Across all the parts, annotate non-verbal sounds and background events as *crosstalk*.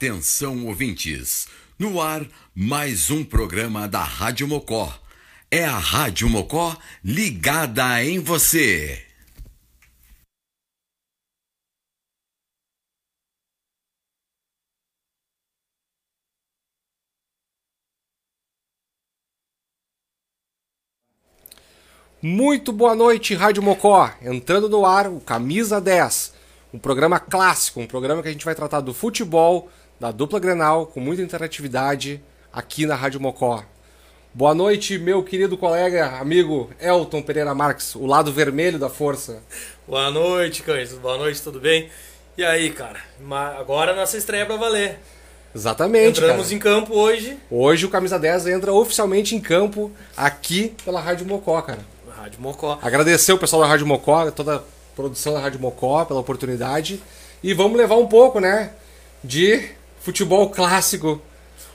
Atenção ouvintes, no ar mais um programa da Rádio Mocó. É a Rádio Mocó ligada em você. Muito boa noite, Rádio Mocó. Entrando no ar o Camisa 10 um programa clássico, um programa que a gente vai tratar do futebol, da dupla Grenal, com muita interatividade aqui na Rádio Mocó. Boa noite, meu querido colega, amigo Elton Pereira Marques, o lado vermelho da força. Boa noite, Cães. Boa noite, tudo bem? E aí, cara? Agora nossa estreia pra valer. Exatamente. Entramos cara. em campo hoje. Hoje o Camisa 10 entra oficialmente em campo aqui pela Rádio Mocó, cara. Rádio Mocó. Agradecer o pessoal da Rádio Mocó, toda produção da Rádio Mocó, pela oportunidade. E vamos levar um pouco, né, de futebol clássico.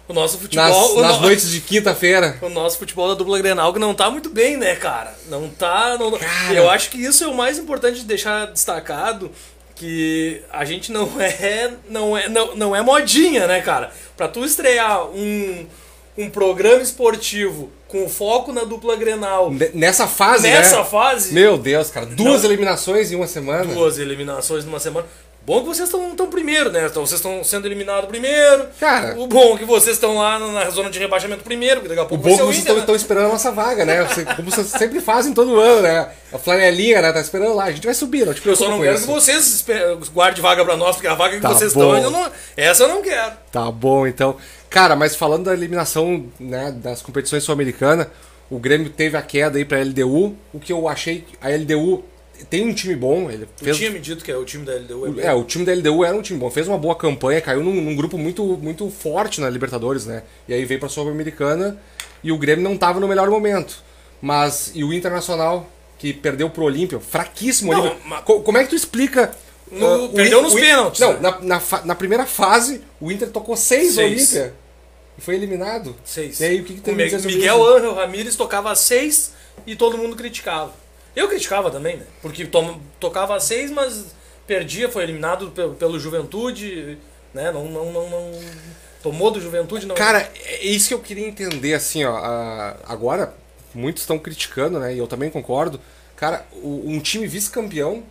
O nosso futebol. Nas, nas no... noites de quinta-feira. *laughs* O nosso futebol da dupla Grenal que não tá muito bem, né, cara? Não tá. Não... Cara... Eu acho que isso é o mais importante de deixar destacado. Que a gente não *laughs* é. Não é, não, não é modinha, né, cara? Pra tu estrear um, um programa esportivo com foco na dupla Grenal. Nessa fase, Nessa né? fase. Meu Deus, cara. Duas não, eliminações em uma semana. Duas eliminações numa semana. Bom que vocês estão primeiro, né? Então, vocês estão sendo eliminados primeiro. Cara. O bom é que vocês estão lá na zona de rebaixamento primeiro, porque daqui a pouco O bom é que vocês estão, né? esperando a nossa vaga, né? Como vocês sempre fazem todo ano, né? A flanelinha, né? Tá esperando lá. A gente vai subir, não te Eu só não quero isso. que vocês guardem vaga pra nós, porque a vaga que tá vocês bom. estão, eu não, essa eu não quero. Tá bom, então. Cara, mas falando da eliminação né, das competições sul-americanas, o Grêmio teve a queda aí pra LDU, o que eu achei. A LDU tem um time bom. Ele fez... Tinha me dito que é o time da LDU. É, o time da LDU era um time bom. Fez uma boa campanha, caiu num, num grupo muito, muito forte na Libertadores, né? E aí veio pra Sul-Americana e o Grêmio não tava no melhor momento. Mas. E o Internacional, que perdeu pro Olímpio, fraquíssimo Não, Olímpio. mas- Co- Como é que tu explica. No- uh, perdeu nos pênaltis, Não, né? na, na, na primeira fase, o Inter tocou seis, Seis. Olímpia. E foi eliminado. Seis. E aí, o que, que tem o a Miguel? Ángel Ramírez tocava seis e todo mundo criticava. Eu criticava também, né? Porque to tocava seis, mas perdia, foi eliminado pelo, pelo Juventude, né? Não, não, não, não- Tomou do Juventude, não. Cara, é isso que eu queria entender, assim, ó. agora, muitos estão criticando, né? E eu também concordo. Cara, um time vice-campeão,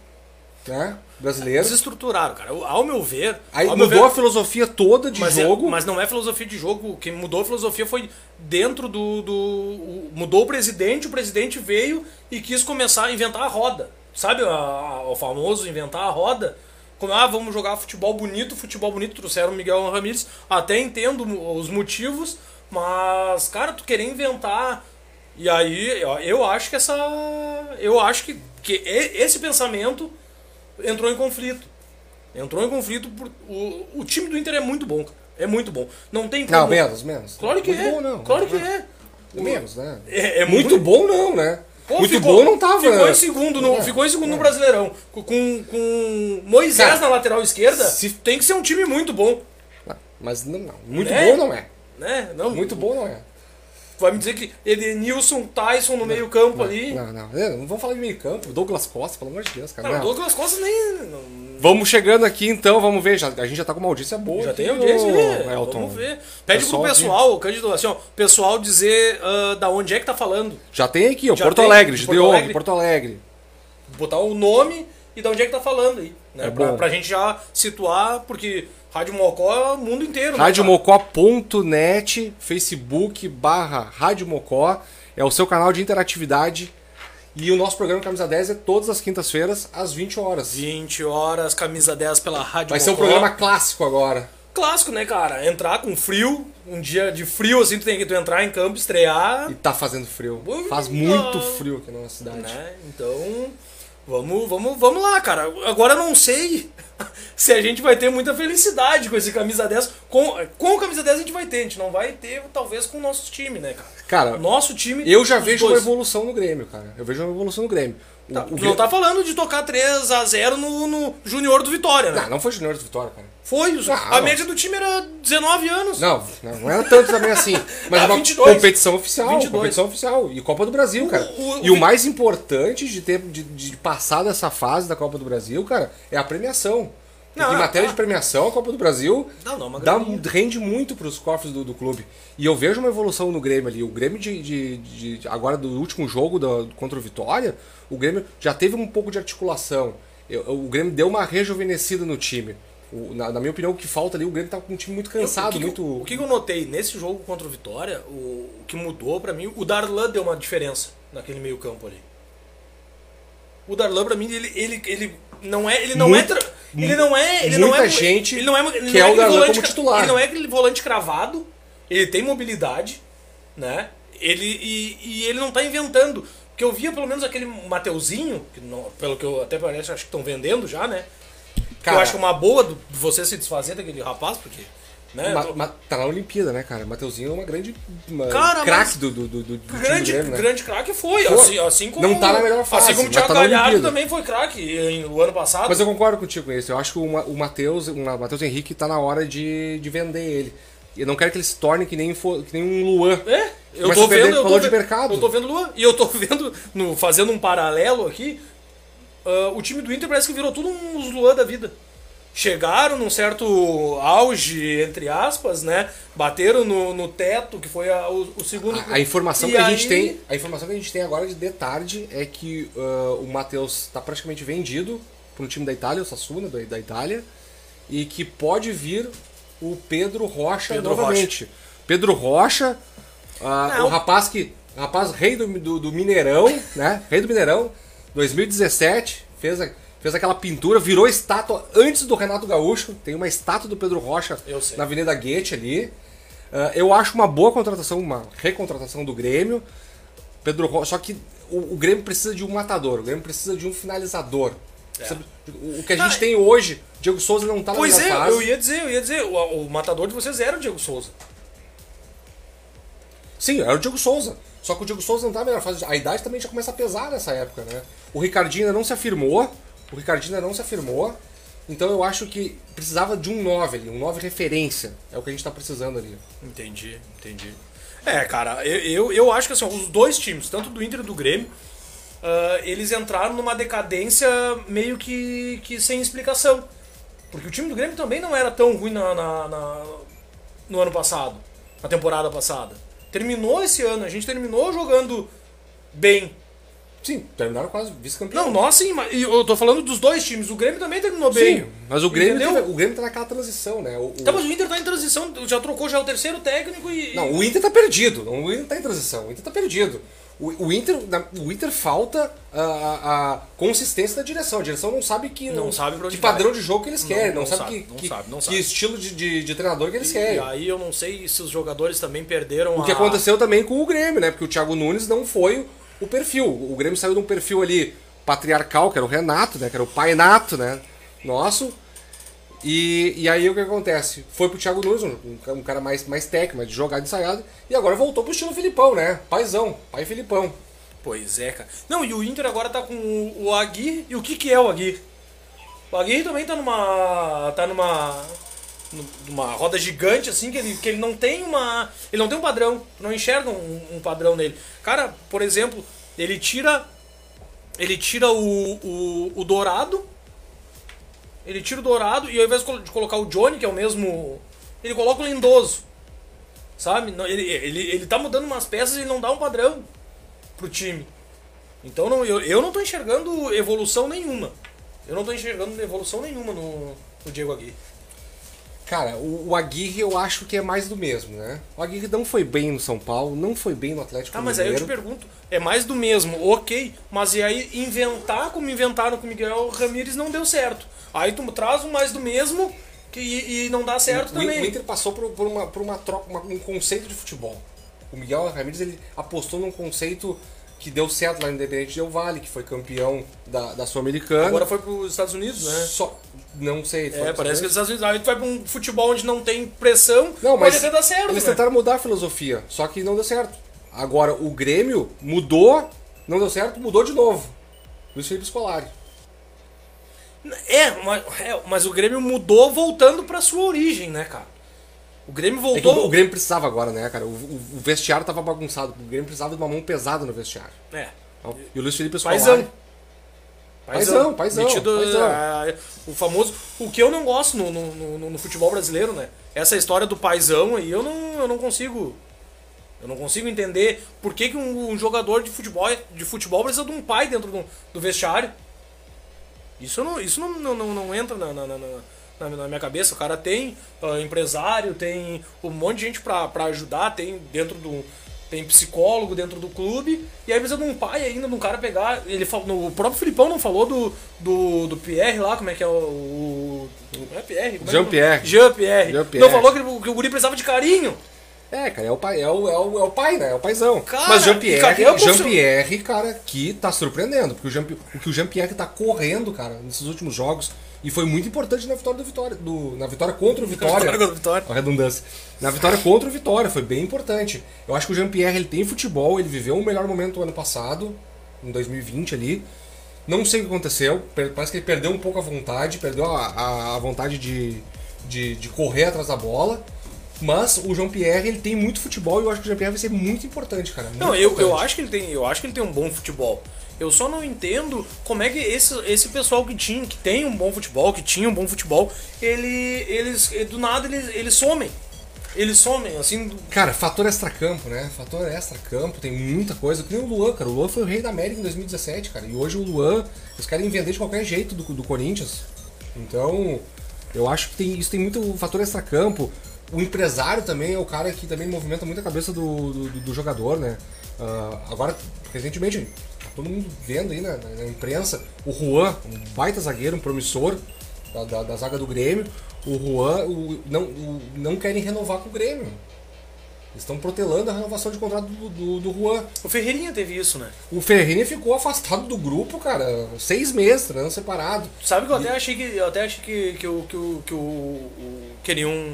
né? Brasileiro. Eles estruturaram, cara. Ao meu ver. Aí mudou ver, a filosofia toda de mas, é- jogo. mas não é filosofia de jogo. Quem mudou a filosofia foi dentro do. do o- mudou o presidente, o presidente veio e quis começar a inventar a roda. Sabe a- a- o famoso inventar a roda? Como, ah, vamos jogar futebol bonito, futebol bonito, trouxeram o Miguel Ramírez. Até entendo os motivos, mas, cara, tu querer inventar. E aí, eu acho que essa. Eu acho que, que esse pensamento entrou em conflito. Entrou em conflito por. O, o time do Inter é muito bom, cara. É muito bom. Não tem como. Não, menos, menos. Claro que muito é. Bom, não. Claro que é. Menos, né? É, é muito, bom não, né? Pô, muito ficou- bom não tava. Ficou em segundo no, É, ficou em segundo no é. Brasileirão. Com, com, Moisés Cara, na lateral esquerda, se- tem que ser um time muito bom. Mas não, não. Muito Né? bom não é. Né? Não, Muito bom não é. Vai me dizer que Edenilson, Tyson no meio campo ali. Não, não. É, Não vamos falar de meio campo. Douglas Costa, pelo amor de Deus, cara. Não, Não. Douglas Costa nem. não- Vamos chegando aqui então, vamos ver. Já, a gente já tá com uma audiência boa. já tem audiência ô, ali. Elton. Vamos ver. Pede Pessoal pro pessoal, Cândido, assim, ó, pessoal dizer ah, da onde é que tá falando. Já tem aqui, ó. Já Porto tem, Alegre, de de Porto Alegre. Porto Alegre. Botar o nome e da onde é que tá falando aí. Né? É pra, bom. pra gente já situar, porque Rádio Mocó é o mundo inteiro. né? Radiomocó.net, Facebook barra Rádio Mocó. É o seu canal de interatividade. E o nosso programa Camisa 10 é todas as quintas-feiras, às 20 horas. 20 horas, camisa 10 pela Rádio Vai ser um Mocó. programa clássico agora. clássico, né, cara? Entrar com frio, um dia de frio, assim, tu tem que tu entrar em campo, estrear, E tá fazendo frio. Faz muito frio aqui na nossa cidade. né? Então, vamos, vamos, vamos lá, cara. Agora eu não sei *laughs* se a gente vai ter muita felicidade com esse camisa 10. Com, com o camisa 10 a gente vai ter, a gente não vai ter, talvez, com o nosso time, né, cara? Cara, Nosso time. eu já vejo uma dois. evolução no Grêmio, cara. Eu vejo uma evolução no Grêmio. O, Tá, o tu não tá falando de tocar 3x0 no, no Júnior do Vitória, né? Não, não foi Junior de Vitória, cara. Foi, os- Não. a média do time era 19 anos. Não, não, não era tanto também assim. Mas *laughs* Ah, uma 22. competição oficial. 22. Competição oficial. E Copa do Brasil, cara. o- e o- o mais importante de ter de, de passar dessa fase da Copa do Brasil, cara, é a premiação. Não, em matéria ah. de premiação, a Copa do Brasil Não, não, dá, rende muito pros cofres do, do clube. E eu vejo uma evolução no Grêmio ali. O Grêmio de, de- de- agora do último jogo da- contra o Vitória, o Grêmio já teve um pouco de articulação. Eu- o Grêmio deu uma rejuvenescida no time. O- na, na minha opinião, o que falta ali, o Grêmio tá com um time muito cansado, o que eu- muito. o que, que eu notei nesse jogo contra o Vitória, o, o que mudou pra mim, o Darlan deu uma diferença naquele meio campo ali. O Darlan pra mim ele, ele, ele não é ele não é tra- ele não é ele muita não é gente ele não é ele quer não o aquele Darlan volante como titular. Ele não é aquele volante cravado, ele tem mobilidade, né? Ele e, e ele não tá inventando. Porque eu via pelo menos aquele Mateuzinho, que não- pelo que eu até parece, acho que estão vendendo já, né? Que Cara- eu acho que é uma boa do- de você se desfazer daquele rapaz, porque. Né? Ma- ma- tá na Olimpíada, né, cara? Mateuzinho é uma grande. Uma Cara, craque do, do, do, do grande, Grêmio, né? grande craque foi. Assim, assim como. Não tá na melhor fase, Assim como o mas Thiago tá Galhardo também foi craque no ano passado. Mas eu concordo contigo com isso. Eu acho que o, o Matheus, o Matheus Henrique tá na hora de, de vender ele. Eu não quero que ele se torne que nem, que nem um Luan. É, eu Começa tô vendo. Eu tô, de mercado. eu tô vendo Luan. E eu tô *laughs* vendo, no, fazendo um paralelo aqui, ah, o time do Inter parece que virou tudo uns Luan da vida. Chegaram num certo auge, entre aspas, né? Bateram no, no teto, que foi a- o, o segundo. A, a informação E que a aí- gente tem, a informação que a gente tem agora de de tarde é que ah, o Matheus tá praticamente vendido para um time da Itália, o Sassuna da, da Itália, e que pode vir o Pedro Rocha Pedro novamente. Pedro Rocha, Não. o rapaz que, o rapaz rei do, do, do Mineirão, né? Rei do Mineirão, 2017 fez a- Fez aquela pintura, virou estátua antes do Renato Gaúcho. Tem uma estátua do Pedro Rocha na Avenida Goethe ali. Ah, eu acho uma boa contratação, uma recontratação do Grêmio. Pedro Rocha, só que o, o Grêmio precisa de um matador, o Grêmio precisa de um finalizador. Precisa- O, que a gente Cara, tem hoje, Diego Souza não tá na Pois é, melhor fase. eu ia dizer, eu ia dizer, o, o matador de vocês era o Diego Souza. Sim, era o Diego Souza. Só que o Diego Souza não tá na melhor fase. A idade também já começa a pesar nessa época, né? O Ricardinho ainda não se afirmou. O Ricardinho ainda não se afirmou. Então eu acho que precisava de um 9 ali, um 9 referência. É o que a gente tá precisando ali. Entendi, entendi. É, cara, eu, eu, eu acho que assim, os dois times, tanto do Inter e do Grêmio, ah, eles entraram numa decadência meio que, que sem explicação. Porque o time do Grêmio também não era tão ruim na, na- na- no ano passado, na temporada passada. Terminou esse ano, a gente terminou jogando bem. Sim, terminaram quase vice-campeão. Não, nós sim, mas e eu tô falando dos dois times. O Grêmio também terminou bem. Sim, mas o Grêmio, teve- o Grêmio tá naquela transição, né? O, o- Tá, mas o Inter tá em transição, já trocou já o terceiro técnico e. Não, o Inter tá perdido. O Inter tá em transição. O Inter tá perdido. O, o Inter, o Inter falta a, a- a consistência da direção. A direção não sabe que Não sabe pra onde que padrão vai. de jogo que eles Não- querem, não, não sabe, sabe, que, não que, sabe, não que sabe. estilo de, de, de treinador que eles E querem. aí eu não sei se os jogadores também perderam O que aconteceu também com o Grêmio, né? Porque o Thiago Nunes não foi o perfil. O Grêmio saiu de um perfil ali patriarcal, que era o Renato, né? Que era o pai nato, né? Nosso. E, e aí o que acontece? Foi pro Thiago Nunes, um, um cara mais, mais técnico, mais de jogada ensaiada, e agora voltou pro estilo Filipão, né? Paizão, pai Filipão. Pois é, cara. Não, e o Inter agora tá com o, o Aguirre. E o que que é o Aguirre? O Aguirre também tá numa. tá numa. numa roda gigante, assim, que ele, que ele não tem uma. Ele não tem um padrão. Não enxerga um, um padrão nele. Cara, por exemplo, ele tira. Ele tira o, o, o Dourado. Ele tira o Dourado e ao invés de colocar o Johnny, que é o mesmo. Ele coloca o Lindoso. Sabe? Ele, ele, ele tá mudando umas peças e não dá um padrão pro time. Então não, eu, eu não tô enxergando evolução nenhuma. Eu não tô enxergando evolução nenhuma no, no Diego Aguirre. Cara, o, o Aguirre eu acho que é mais do mesmo, né? O Aguirre não foi bem no São Paulo, não foi bem no Atlético Tá, mas aí eu te pergunto, é mais do mesmo, ok, mas e aí inventar como inventaram com o Miguel Ramírez não deu certo. Aí tu traz um mais do mesmo que, e, e não dá certo o, também. O Inter passou por, por uma, por uma troca, uma- um conceito de futebol. O Miguel Ramírez ele apostou num conceito que deu certo lá no Independente Del Vale, que foi campeão da, da Sul-Americana. Agora foi pros Estados Unidos, né? Só, não sei. É, parece que os Estados Unidos. Aí tu vai pra um futebol onde não tem pressão, Não, mas pode até dar certo. eles né? tentaram mudar a filosofia, só que não deu certo. Agora, o Grêmio mudou, não deu certo, mudou de novo. Luiz Felipe Scolari. É mas, é, mas o Grêmio mudou voltando pra sua origem, né, cara? O Grêmio É voltou. o, o Grêmio precisava agora, né, cara? O, o- o vestiário tava bagunçado. O Grêmio precisava de uma mão pesada no vestiário. É. E o Luiz Felipe Scolari... Paizão. Paizão, paizão, Metido, paizão. ah, o famoso. O que eu não gosto no, no, no- no futebol brasileiro, né? Essa história do paizão aí, eu não, eu não consigo. Eu não consigo entender por que, que um, um jogador de futebol, de futebol precisa de um pai dentro do, do vestiário. Isso não, isso não, não, não, não entra na, na, na, na- na minha cabeça. O cara tem ah, empresário, tem um monte de gente pra, pra ajudar, tem dentro do. Tem psicólogo dentro do clube, e aí precisa de um pai ainda, de um cara pegar. Ele no, o próprio Filipão não falou do, do, do Pierre lá, como é que é o. o não é Pierre? como é é? Jean-Pierre. Jean-Pierre. Jean-Pierre. Não falou que, que o guri precisava de carinho. É, cara, é o pai, é o, é o, é o pai, né? É o paizão. Cara, Mas Jean-Pierre, o profissional? Jean-Pierre, cara, que tá surpreendendo. Porque o, Jean, o que o Jean-Pierre tá correndo, cara, nesses últimos jogos. E foi muito importante na vitória do Vitória. Do, na vitória contra o Vitória. Vitória Vitória. A redundância. Na vitória contra o Vitória, foi bem importante. Eu acho que o Jean-Pierre ele tem futebol, ele viveu o melhor momento do ano passado, em 2020 ali. Não sei o que aconteceu, parece que ele perdeu um pouco a vontade, perdeu a, a, a vontade de, de, de correr atrás da bola. Mas o Jean-Pierre ele tem muito futebol e eu acho que o Jean-Pierre vai ser muito importante, cara. muito Não, eu, eu importante. acho que ele tem, eu acho que ele tem um bom futebol. Eu só não entendo como é que esse, esse pessoal que tinha, que tem um bom futebol, que tinha um bom futebol, ele, eles do nada eles, eles somem. Eles somem, assim, do- Cara, fator extra-campo, né? Fator extra-campo, tem muita coisa. Que nem o Luan, cara. O Luan foi o rei da América em 2017, cara. E hoje o Luan, os caras vender de qualquer jeito do, do Corinthians. Então, eu acho que tem, isso tem muito fator extra-campo. O empresário também é o cara que também movimenta muito a cabeça do, do, do jogador, né? Ah, agora, recentemente, tá todo mundo vendo aí na, na- imprensa, o Juan, um baita zagueiro, um promissor da, da, da zaga do Grêmio. O Juan o- não, o- não querem renovar com o Grêmio. Estão protelando a renovação de contrato do, do, do Juan. O Ferreirinha teve isso, né? O Ferrini ficou afastado do grupo, cara, seis meses, treinando separado. Sabe que eu até achei que eu até achei que, que, o, que, o, que o, o- queriam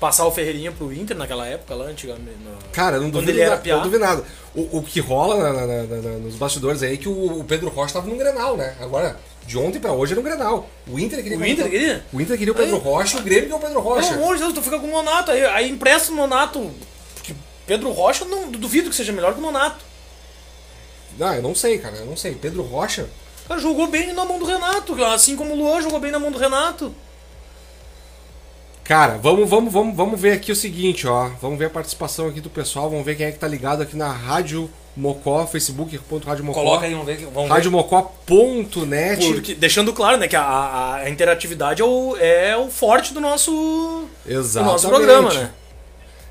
passar o Ferreirinha pro Inter naquela época lá antigamente. no- Cara, eu não Quando duvido, ele era nada, não duvido nada. O, o que rola na- na- na- nos bastidores aí é que o, o Pedro Rocha tava no Grenal, né? Agora, de ontem pra hoje era um Grenal. O Inter queria... O Inter queria? O Inter queria o Pedro Aí- Rocha o Grêmio queria o Pedro Rocha. Pelo amor de Deus, tu fica com o Nonato. Aí, aí empresta o Nonato. Porque Pedro Rocha, não duvido que seja melhor que o Nonato. Não, eu não sei, cara, eu não sei. Pedro Rocha... Cara jogou bem na mão do Renato, assim como o Luan jogou bem na mão do Renato. Cara, vamos, vamos, vamos, vamos ver aqui o seguinte, ó. Vamos ver a participação aqui do pessoal, vamos ver quem é que tá ligado aqui na Rádio Mocó, facebook.rádio Mocó. Coloca aí, vamos ver. Vamos. Radiomocó.net. Porque, deixando claro, né, que a, a- interatividade é o, é o forte do nosso, do Exatamente. nosso programa, né?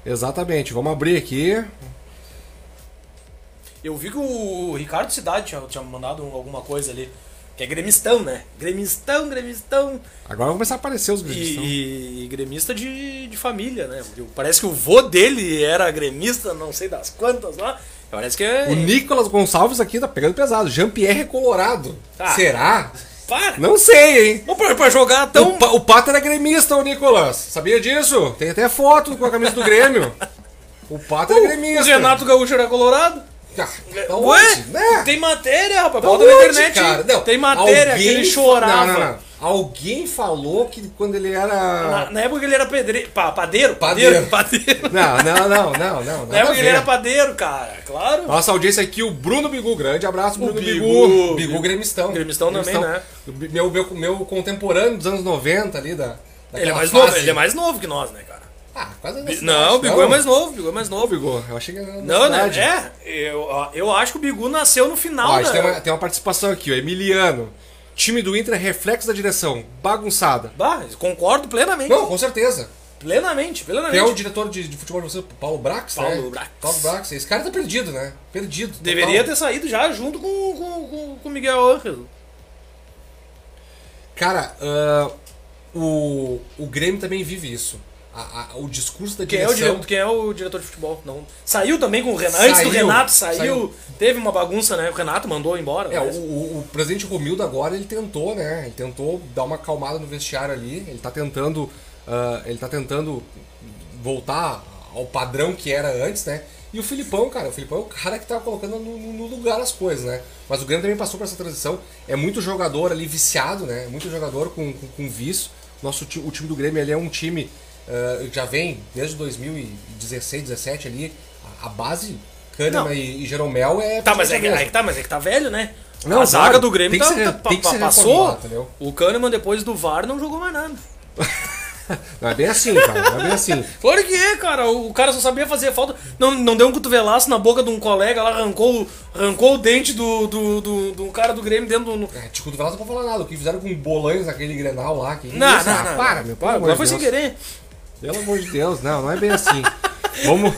Exatamente. Vamos abrir aqui. Eu vi que o Ricardo Cidade tinha, tinha mandado alguma coisa ali. Que é gremistão, né? Gremistão, gremistão. Agora vai começar a aparecer os gremistas. E, e- gremista de, de família, né? Porque parece que o vô dele era gremista, não sei das quantas lá. Parece que é. O Nicolas Gonçalves aqui tá pegando pesado. Jean-Pierre é colorado. Ah. Será? Para! Não sei, hein? Não, pra, pra jogar O, tão. pa, o Pato era gremista, o Nicolas. Sabia disso? Tem até foto com a camisa do Grêmio. *laughs* O Pato era O gremista. Renato Gaúcho era colorado? Ah, Ué, onde? Né? tem matéria, rapaz. Bota na onde, internet. cara? Não, tem matéria que alguém ele chorava. Não, não, não. Alguém falou que quando ele era. Na, na época ele era pedreiro. Pa, padeiro? Padeiro. Padeiro. Não, não, não, não, não. Na época ele era padeiro, cara. Claro. Nossa audiência aqui, o Bruno Bigu. Grande abraço, Bruno Bigu. Bigu. Bigu gremistão. Gremistão também, né? Meu, meu, meu contemporâneo dos anos 90 ali, da. Ele é mais novo, ele é mais novo que nós, né, cara? Ah, quase da cidade, Não, o Bigu é mais novo, o Bigu é mais novo. Bigu, eu achei que era da Não, né? cidade. É, eu, eu acho que o Bigu nasceu no final, Ó, a né? gente tem uma, tem uma participação aqui, ó. Emiliano. Time do Inter é reflexo da direção. Bagunçada. Bah, concordo plenamente. Não, com certeza. Plenamente, plenamente. É o diretor de, de futebol de você? Paulo Brax, Paulo né? Brax. Paulo Brax. Esse cara tá perdido, né? Perdido. total. Deveria ter saído já junto com o com, com, com o Miguel Ángel. Cara, ah, o, o Grêmio também vive isso. A- a- o discurso da Quem é, o direção... quem é o diretor de futebol? Não. Saiu também com o Renato. Antes do Renato saiu, saiu. Teve uma bagunça, né? O Renato mandou embora. É, o, o, o presidente Romildo agora, ele tentou, né? Ele tentou dar uma acalmada no vestiário ali. Ele tá tentando... ah, ele tá tentando voltar ao padrão que era antes, né? E o Filipão, cara, o Filipão é o cara que tá colocando no, no lugar as coisas, né? Mas o Grêmio também passou por essa transição. É muito jogador ali viciado, né? Muito jogador com, com, com vício. Nosso, o time do Grêmio ele é um time ah, já vem desde 2016, 17 ali. A, a base, Kahneman Não. e, e Jeromel é. Tá, mas é, que, que tá, mas é que tá velho, né? Não, a zaga claro, do Grêmio tá, ser- tá- pa- passou. O Kahneman, depois do VAR, não jogou mais nada. *laughs* Não é bem assim, cara. Não é bem assim. *laughs* Claro que é, cara. O cara só sabia fazer falta. Não, não deu um cotovelaço na boca de um colega lá, arrancou, arrancou o dente do, do, do, do cara do Grêmio dentro do. É, Tico do Velas não pode falar nada. O que fizeram com o Bolanhos naquele Grenal lá. Que Não, isso? não, Ah, não. Para, meu. Agora de foi sem querer. Pelo amor de Deus. Não, não é bem assim. Vamos.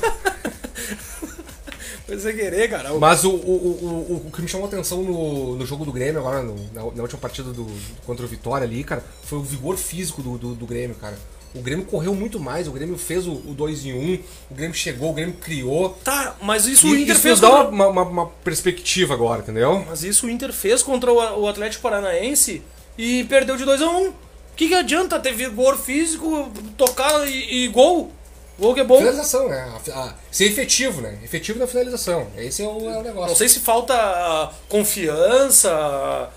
Foi sem querer, cara. Mas o, o, o, o, que me chamou a atenção no, no jogo do Grêmio, agora, no- na, na última partida do, contra o Vitória ali, cara, foi o vigor físico do, do, do Grêmio, cara. O Grêmio correu muito mais, o Grêmio fez o 2 em 1, um, o Grêmio chegou, o Grêmio criou. Tá, mas isso E o Inter isso fez dá contra... uma, uma, uma perspectiva agora, entendeu? Mas isso o Inter fez contra o o Atlético Paranaense e perdeu de 2 a 1 um. O que, que adianta ter vigor físico, tocar e, e gol? Gol que é bom. Finalização, né? A- a- ser efetivo, né? Efetivo na finalização. Esse é o, é o negócio. Não sei se falta ah, confiança,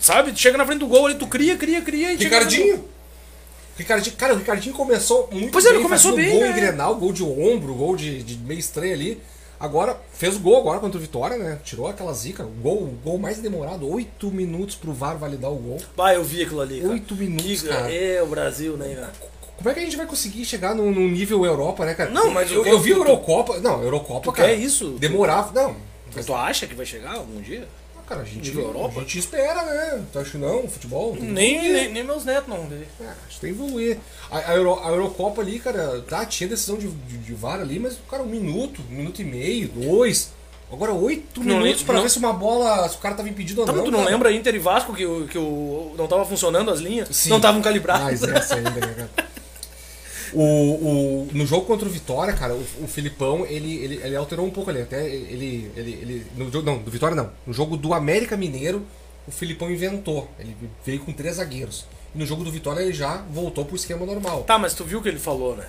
sabe? Chega na frente do gol ali, tu cria, cria, cria e. Ricardinho. Ricardinho, cara, o Ricardinho começou muito Pois é, bem, ele começou um bem, gol né? em Grenal, gol de ombro, gol de, de meio estranho ali. Agora, fez o gol agora contra o Vitória, né? Tirou aquela zica. O gol, gol mais demorado, oito minutos pro VAR validar o gol. Vai, eu vi aquilo ali. Cara. Oito minutos, Que- cara. É o Brasil, né, cara? Como é que a gente vai conseguir chegar num, num nível Europa, né, cara? Não, mas eu, o- eu vi a Eurocopa. Não, Eurocopa, Tu cara. quer isso? Demorava. Não. Mas tu acha que vai chegar algum dia? Ah, Cara, a gente, Europa? a gente espera, né? Tu acha que não? Futebol? Nem, nem, nem meus netos não. vê. É, acho que tem que evoluir. A, a, Euro- a Eurocopa ali, cara, tá, tinha decisão de, de, de VAR ali, mas, cara, um minuto, um minuto e meio, dois. Agora oito Não minutos não- ver se uma bola, se o cara tava impedido ou Tá, não. mas tu não cara. lembra Inter e Vasco que, o, que o, não tava funcionando as linhas? Sim. Não estavam calibradas. Mais essa ainda, né, cara? O, o, no jogo contra o Vitória, cara, o, o Filipão, ele, ele, ele alterou um pouco ali. Até ele. ele, ele no jogo, não, do Vitória não. No jogo do América Mineiro, o Filipão inventou. Ele veio com três zagueiros. E no jogo do Vitória ele já voltou pro esquema normal. Tá, mas tu viu o que ele falou, né?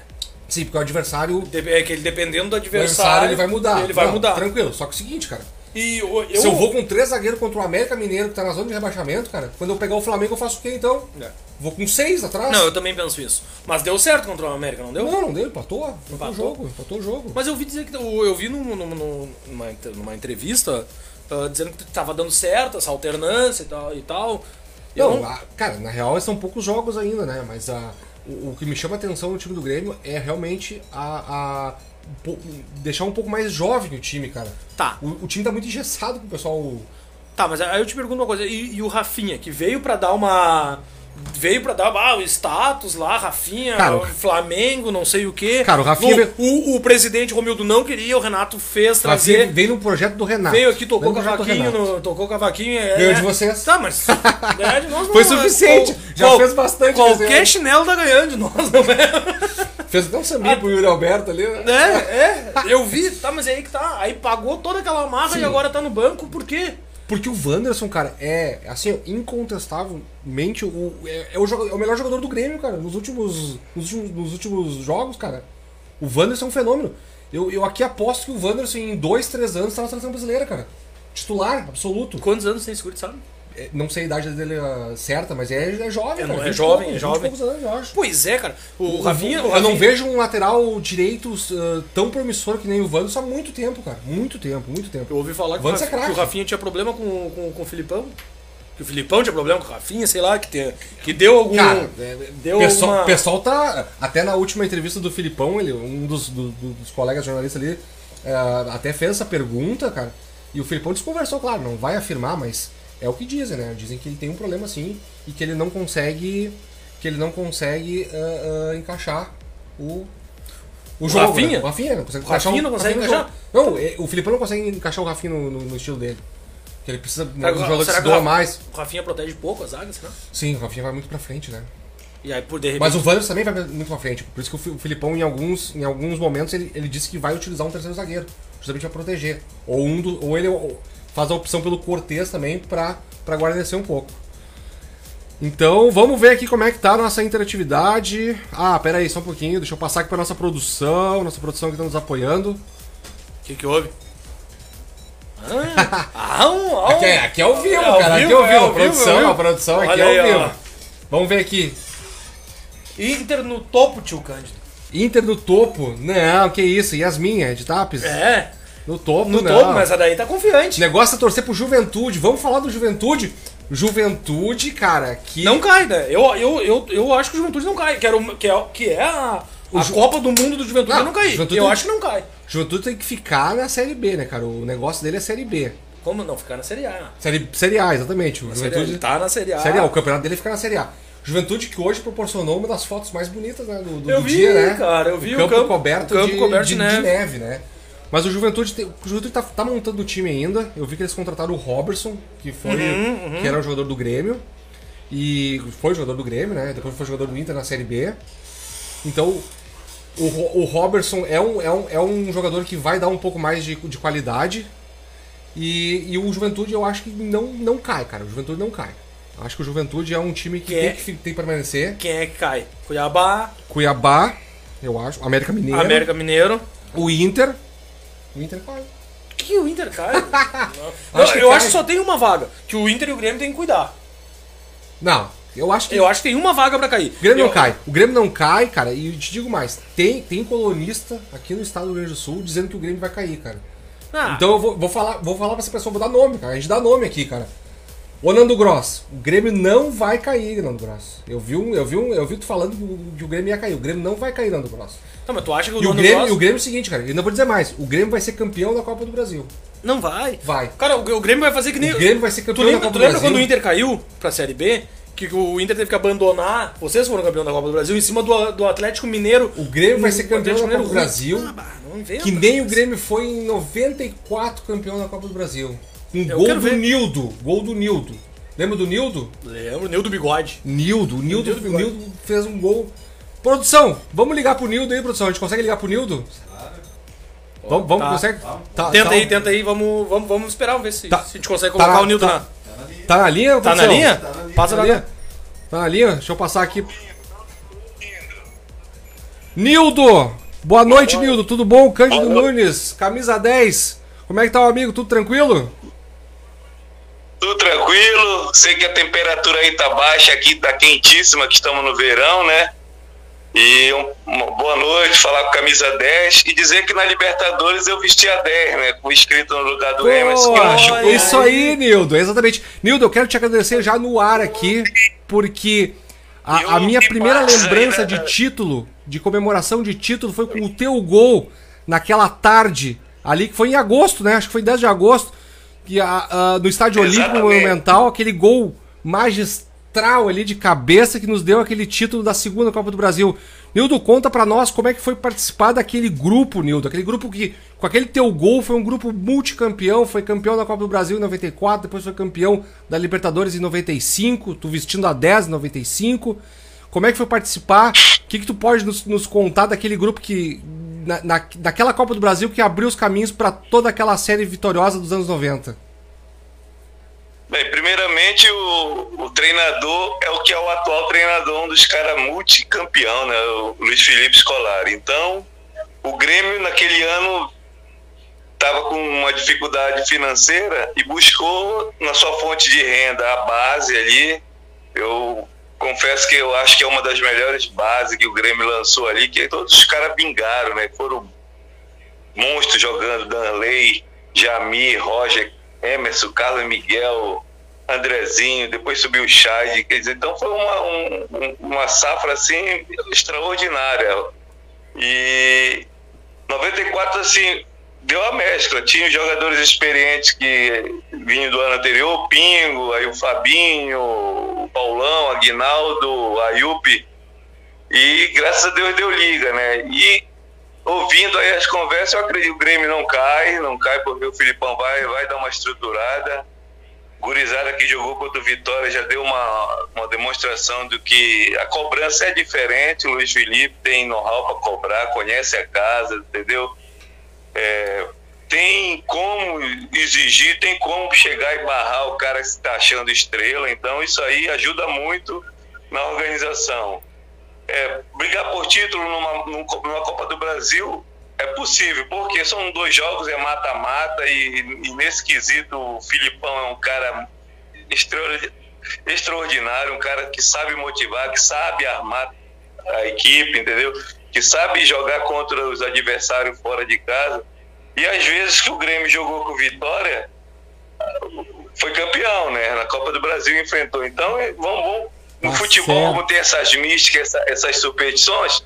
Sim, porque o adversário É que ele dependendo do O adversário. adversário ele vai mudar. Ele vai Não, mudar. Tranquilo. Só que é o seguinte, cara. E eu, Se eu vou com três zagueiros contra o América Mineiro, que tá na zona de rebaixamento, cara, quando eu pegar o Flamengo, eu faço o quê então? É. Vou com seis atrás? Não, eu também penso isso. Mas deu certo contra o América, não deu? não, não deu, empatou. Empatou, Empatou? o jogo. Empatou o jogo. Mas eu ouvi dizer que. Eu eu vi num- num- num- numa, numa entrevista ah, dizendo que tava dando certo essa alternância e tal. E tal. Eu Não, não- a- cara, na real são poucos jogos ainda, né? Mas a, o, o que me chama a atenção no time do Grêmio é realmente a, a deixar um pouco mais jovem o time, cara. Tá. O, o time tá muito engessado com o pessoal. Tá, mas aí eu te pergunto uma coisa. E, e o Rafinha, que veio pra dar uma. Veio pra dar ah, o status lá, Rafinha, Cara, o- Flamengo, não sei o quê. Cara, o Rafinha- O, o, o presidente Romildo não queria, o Renato fez Rafinha trazer. veio no projeto do Renato. Veio aqui, tocou Veio no cavaquinho, no, tocou cavaquinho. É, Ganhou é. de vocês. Tá, mas ganhar *laughs* de nós não Foi é- suficiente, qual- já qual- fez bastante Qualquer ano. chinelo tá ganhando de nós, não é? *laughs* Fez até um sambinha pro Yuri Alberto ali. né? É, é, eu vi, tá, mas é aí que tá. Aí pagou toda aquela marra e agora tá no banco, por quê? Porque o Wanderson, cara, é, assim, incontestavelmente o, é, é o, é o melhor jogador do Grêmio, cara, nos últimos, nos últimos, nos últimos jogos, cara. O Wanderson é um fenômeno. Eu, eu aqui aposto que o Wanderson em dois, três anos tá na seleção brasileira, cara. Titular, absoluto. Quantos anos tem esse sabe? É, não sei a idade dele ah, certa, mas é, é jovem, É, cara. é 20 jovem, poucos, é 20 jovem. poucos anos, eu acho. Pois é, cara. O Rafinha. o Eu não Rafinha- vejo um lateral direito ah, tão promissor que nem o Wanderson há muito tempo, cara. Muito tempo, muito tempo. Eu ouvi falar que, o é Rafinha, craque. que o Rafinha tinha problema com, com, com o Filipão. Que o Filipão tinha problema com o Rafinha, sei lá, que, tem, que deu algum. Cara, é, deu pessoal, alguma- pessoal tá. Até na última entrevista do Filipão, ele, um dos, do- do- dos colegas jornalistas ali, é, até fez essa pergunta, cara. E o Filipão desconversou, claro, não vai afirmar, mas é o que dizem, né? Dizem que ele tem um problema sim e que ele não consegue. Que ele não consegue ah, ah, encaixar o. O jogo. Rafinha? né? O Rafinha não consegue O Rafinha não consegue no encaixar? Não, é, o Filipão não consegue encaixar o Rafinha no, no- no estilo dele. Que ele precisa. Será um o- jogador que se o doa mais. O Rafinha protege pouco as zagas, né? Sim, o Rafinha vai muito pra frente, né? E aí, por de repente. Mas o Wanderson também vai muito pra frente. Por isso que o o Filipão, em alguns, em alguns momentos, ele, ele disse que vai utilizar um terceiro zagueiro. Justamente pra proteger. Ou, um do, ou ele ou faz a opção pelo Cortez também pra, pra guarnecer um pouco. Então, vamos ver aqui como é que tá a nossa interatividade. Ah, pera aí, só um pouquinho. Deixa eu passar aqui pra nossa produção. Nossa produção que tá nos apoiando. O que, que houve? Ah, *laughs* ah, um, ah, um. Aqui é, aqui é ao vivo, É cara. aqui é ao é vivo. a produção, vivo, a produção aqui Olha é aí, ao ó. vivo. Vamos ver aqui. Inter no topo, tio Cândido. Inter no topo. Não, que isso. Yasmin, é de Tapes? É, No topo, no não. topo, mas a daí tá O confiante. negócio é torcer pro Juventude. Vamos falar do Juventude? Juventude, cara, que. Não cai, né? Eu, eu, eu, eu acho que o Juventude não cai. Que, era o- que, é, que é a, a Ju- Copa do Mundo do Juventude Não, não, cair. Juventude eu tem- acho que não cai. Juventude tem que ficar na Série B, né, cara? O negócio dele é Série B. Como não? Ficar na Série A. Série, série A, exatamente. O Série A, Juventude. ele tá na Série A. Série A, o campeonato dele fica na Série A. Juventude que hoje proporcionou uma das fotos mais bonitas né, do, do, Eu do vi, dia, né? cara, eu vi o o campo, campo- coberto, o campo de, coberto de, de de neve. neve, né? Mas o Juventude, tem- o Juventude tá, tá montando o time ainda. Eu vi que eles contrataram o Robertson, que foi Uhum, que era o jogador do Grêmio. E foi jogador do Grêmio, né? Depois foi jogador do Inter na Série B. Então, o, o Robertson é um, é, um, é um jogador que vai dar um pouco mais de, de qualidade. E, e o Juventude eu acho que não, não cai, cara. O Juventude não cai. Acho que o Juventude é um time que, tem é- que tem que permanecer. Quem é que cai? Cuiabá, Cuiabá, eu acho. América Mineiro. América Mineiro. O Inter. O Inter cai. Que o Inter cai? *laughs* Não, Acho eu cai. acho que só tem uma vaga. Que o Inter e o Grêmio tem que cuidar. Não, eu acho que. Eu acho que tem uma vaga pra cair. O Grêmio Eu- não cai. O Grêmio não cai, cara. E eu te digo mais: tem, tem colunista aqui no estado do Rio Grande do Sul dizendo que o Grêmio vai cair, cara. Ah, Então eu vou, vou falar, vou falar pra essa pessoa, vou dar nome, cara. A gente dá nome aqui, cara. Ô Nando Gross, o Grêmio não vai cair, Nando Gross. Eu vi um, eu vi um, eu vi tu falando que o- Grêmio ia cair. O Grêmio não vai cair, Nando Gross. Não, mas tu acha que o E o Nando Grêmio, Gross e o Grêmio é o seguinte, cara. Eu não vou dizer mais. O Grêmio vai ser campeão da Copa do Brasil. não vai? Vai. Cara, o, o Grêmio vai fazer que nem. O Grêmio vai ser Tu campeão da lembra, Copa tu do lembra Brasil. quando o Inter caiu pra Série B? Que o Inter teve que abandonar. Vocês foram campeão da Copa do Brasil em cima do, do Atlético Mineiro. O Grêmio vai ser o campeão da Copa do Brasil. Ah, bah, inventa. Que nem o Grêmio foi em 94 campeão da Copa do Brasil. Um Eu gol do ver. Nildo. Gol do Nildo. Lembra do Nildo? Lembro, Nil do Bigode. Nildo. O Nildo, Nildo o Bigode. Nildo fez um gol. Produção, vamos ligar pro Nildo aí, produção. A gente consegue ligar pro Nildo? Vamos, vamos Tá. consegue? Tá, Tenta tá- aí, tenta aí, vamos, vamos, vamos esperar, vamos ver se, Tá. se a gente consegue Tá colocar o Nildo tá- na. Tá na linha, Tá na produção? linha? Tá na linha. Passa Tá na na linha? Tá na linha? Deixa eu passar aqui. Nildo! Boa noite, Nildo. Tudo bom? Cândido Nunes, camisa 10. Como é que tá o amigo? Tudo tranquilo? Tudo tranquilo, sei que a temperatura aí tá baixa, aqui tá quentíssima, que estamos no verão, né? E um- uma boa noite, falar com camisa 10 e dizer que na Libertadores eu vesti a 10, né? Com escrito no lugar do Emerson, que isso aí, Nildo, exatamente. Nildo, eu quero te agradecer já no ar aqui, porque a, a minha primeira lembrança né? de título, de comemoração de título, foi com o teu gol naquela tarde ali, que foi em agosto, né? Acho que foi 10 de agosto, que a, a- no Estádio Olímpico. Monumental, aquele gol central ali de cabeça que nos deu aquele título da segunda Copa do Brasil. Nildo, conta para nós como é que foi participar daquele grupo, Nildo. Aquele grupo que, com aquele teu gol, foi um grupo multicampeão. Foi campeão da Copa do Brasil em 94, depois foi campeão da Libertadores em 95, tu vestindo a 10 em 95. Como é que foi participar? O que, que tu pode nos, nos contar daquele grupo que. Na, na, daquela Copa do Brasil que abriu os caminhos para toda aquela série vitoriosa dos anos 90? Bem, primeiramente o, o, treinador é o que é o atual treinador, um dos caras multicampeão, né? O Luiz Felipe Scolari. Então, o Grêmio naquele ano estava com uma dificuldade financeira e buscou na sua fonte de renda a base ali. Eu confesso que eu acho que é uma das melhores bases que o Grêmio lançou ali, que todos os caras bingaram, né? Foram monstros jogando, Danley, Jamir, Roger, Emerson, Carlos Miguel, Andrezinho, depois subiu o Chad, quer dizer, então foi uma, um, uma safra assim extraordinária. E 94 assim deu a mescla, tinha jogadores experientes que vinham do ano anterior, o Pingo, aí o Fabinho, o Paulão, Aguinaldo, Ayup, e graças a Deus deu liga, né? E ouvindo aí as conversas, eu acredito que o Grêmio não cai, não cai porque o Filipão vai, vai dar uma estruturada. Gurizada que jogou contra o Vitória já deu uma, uma demonstração do que a cobrança é diferente. O Luiz Felipe tem know-how para cobrar, conhece a casa, entendeu? É, tem como exigir, tem como chegar e barrar o cara que está achando estrela. Então, isso aí ajuda muito na organização é, brigar por título numa, numa Copa do Brasil é possível, porque são dois jogos, é mata-mata, e, e, nesse quesito o Filipão é um cara extraordinário, um cara que sabe motivar, que sabe armar a equipe, entendeu? Que sabe jogar contra os adversários fora de casa. E às vezes que o Grêmio jogou com Vitória, foi campeão, né? Na Copa do Brasil enfrentou. Então, é, vamos, vamos no tá futebol, como tem essas místicas, essa, essas superstições,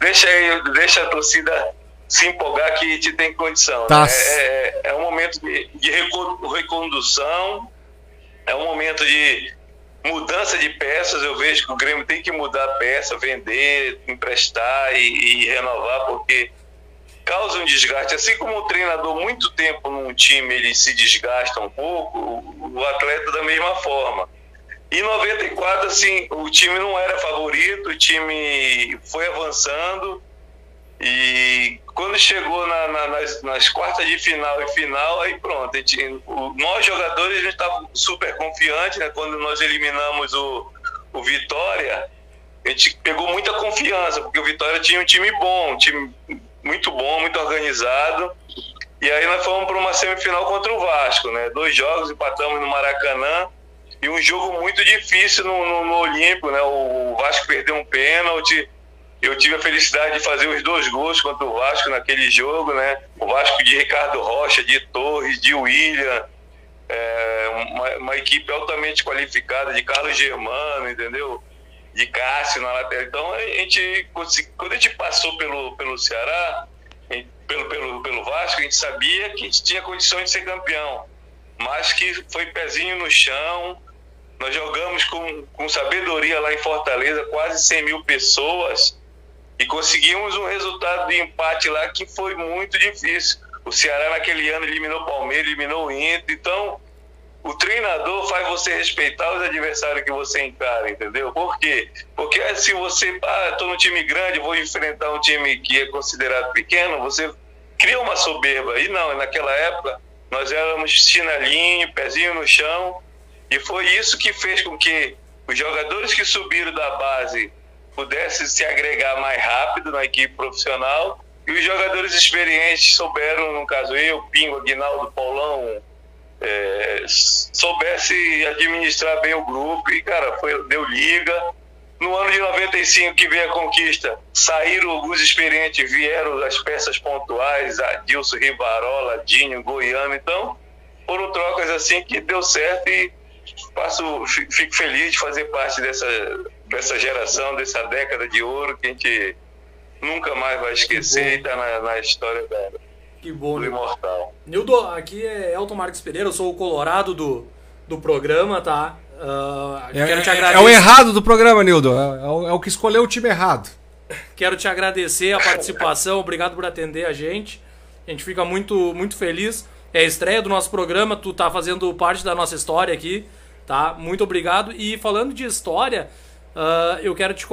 deixa, aí, deixa a torcida se empolgar que te tem condição. Tá. Né? É, é, é, um momento de, de recondução, é um momento de mudança de peças. Eu vejo que o Grêmio tem que mudar peça, vender, emprestar e, e renovar, porque causa um desgaste. Assim como o treinador, muito tempo num time, ele se desgasta um pouco, o atleta da mesma forma. Em 94, assim, o time não era favorito, o time foi avançando. E quando chegou na, na, nas, nas, quartas de final e final, aí pronto. Gente, o, nós jogadores a gente estava super confiante, né? Quando nós eliminamos o, o Vitória, a gente pegou muita confiança, porque o Vitória tinha um time bom, um time muito bom, muito organizado. E aí nós fomos para uma semifinal contra o Vasco, né? Dois jogos, empatamos no Maracanã e um jogo muito difícil no, no, no Olímpico, né? O Vasco perdeu um pênalti. Eu tive a felicidade de fazer os dois gols contra o Vasco naquele jogo, né? O Vasco de Ricardo Rocha, de Torres, de William, é, uma, uma, equipe altamente qualificada, de Carlos Germano, entendeu? De Cássio na lateral. Então, a gente, quando a gente passou pelo, pelo Ceará, pelo, pelo, pelo Vasco, a gente sabia que a gente tinha condições de ser campeão, mas que foi pezinho no chão, nós jogamos com, com sabedoria lá em Fortaleza, quase 100 mil pessoas, e conseguimos um resultado de empate lá que foi muito difícil. O Ceará naquele ano eliminou o Palmeiras, eliminou o Inter, então o treinador faz você respeitar os adversários que você encara, entendeu? Por quê? Porque se você, ah, estou no time grande, vou enfrentar um time que é considerado pequeno, você cria uma soberba. E não, naquela época nós éramos chinelinho, pezinho no chão, e foi isso que fez com que os jogadores que subiram da base pudessem se agregar mais rápido na equipe profissional. E os jogadores experientes souberam, no caso eu, Pingo, Aguinaldo, Paulão, é, soubesse administrar bem o grupo. E, cara, foi, deu liga. No ano de 95 que veio a conquista, saíram alguns experientes, vieram as peças pontuais, Adilson, Rivarola, Dinho, Goiano, então foram trocas assim que deu certo e passo, fico feliz de fazer parte dessa, dessa geração, dessa década de ouro que a gente nunca mais vai esquecer e está na, na, história da, que bom, do Imortal. Nildo, aqui é Elton Marques Pereira, eu sou o colorado do, do programa, tá? Uh, é, quero te agradecer. É o errado do programa, Nildo. É, é, o, é o que escolheu o time errado. *laughs* Quero te agradecer a participação, obrigado por atender a gente. A gente fica muito, muito feliz. É a estreia do nosso programa, tu tá fazendo parte da nossa história aqui, tá? Muito obrigado. E falando de história, uh, eu quero te,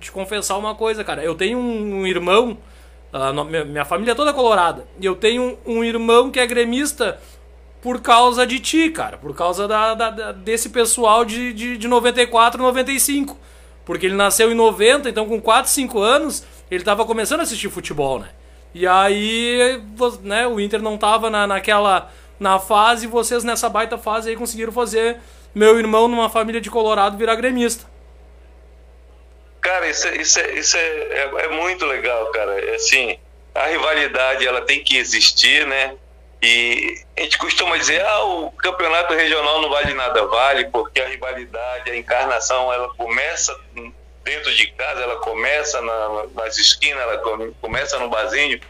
te confessar uma coisa, cara. Eu tenho um, irmão, uh, minha, família é toda colorada, e eu tenho um, irmão que é gremista por causa de ti, cara. Por causa da, da desse pessoal de, de, de 94, 95. Porque ele nasceu em 90, então com 4, 5 anos, ele tava começando a assistir futebol, né? E aí, né, o Inter não tava na, naquela na fase, vocês nessa baita fase aí conseguiram fazer meu irmão numa família de Colorado virar gremista. Cara, isso, é, isso, é, isso é, é, é muito legal, cara. É assim, a rivalidade ela tem que existir, né? E a gente costuma dizer, ah, o campeonato regional não vale nada, vale, porque a rivalidade, a encarnação, ela começa dentro de casa, ela começa na, nas esquinas, ela começa no barzinho,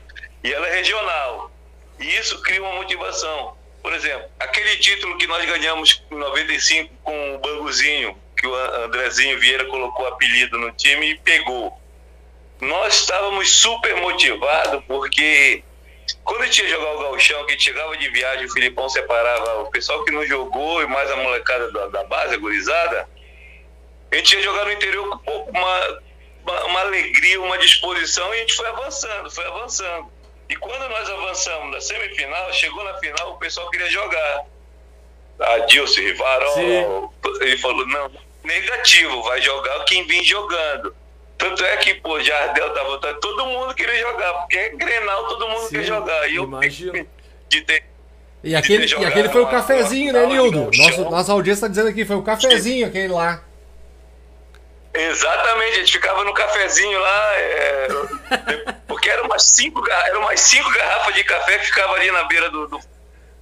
e ela é regional. E isso cria uma motivação. Por exemplo, aquele título que nós ganhamos em 95 com o Banguzinho, que o Andrezinho Vieira colocou apelido no time e pegou. Nós estávamos super motivados porque quando a gente ia jogar o galchão, que a gente chegava de viagem, o Filipão separava o pessoal que não jogou e mais a molecada da, da base, a gurizada, a gente ia jogar no interior com uma, uma, uma alegria, uma disposição e a gente foi avançando, foi avançando. E quando nós avançamos na semifinal, chegou na final, o pessoal queria jogar. A Dilce Rivarol, ele falou, não, negativo, vai jogar quem vem jogando. Tanto é que, pô, Jardel tava voltando, todo mundo queria jogar, porque é Grenal, todo mundo Sim, quer jogar. E eu imagino. *laughs* de ter, e aquele, e aquele foi o cafezinho, né, Nildo? Nossa, nossa audiência tá dizendo aqui, foi o cafezinho aquele lá. Exatamente, a gente ficava no cafezinho lá, é, *laughs* porque eram umas, cinco, eram umas cinco garrafas de café que ficava ali na beira do, do,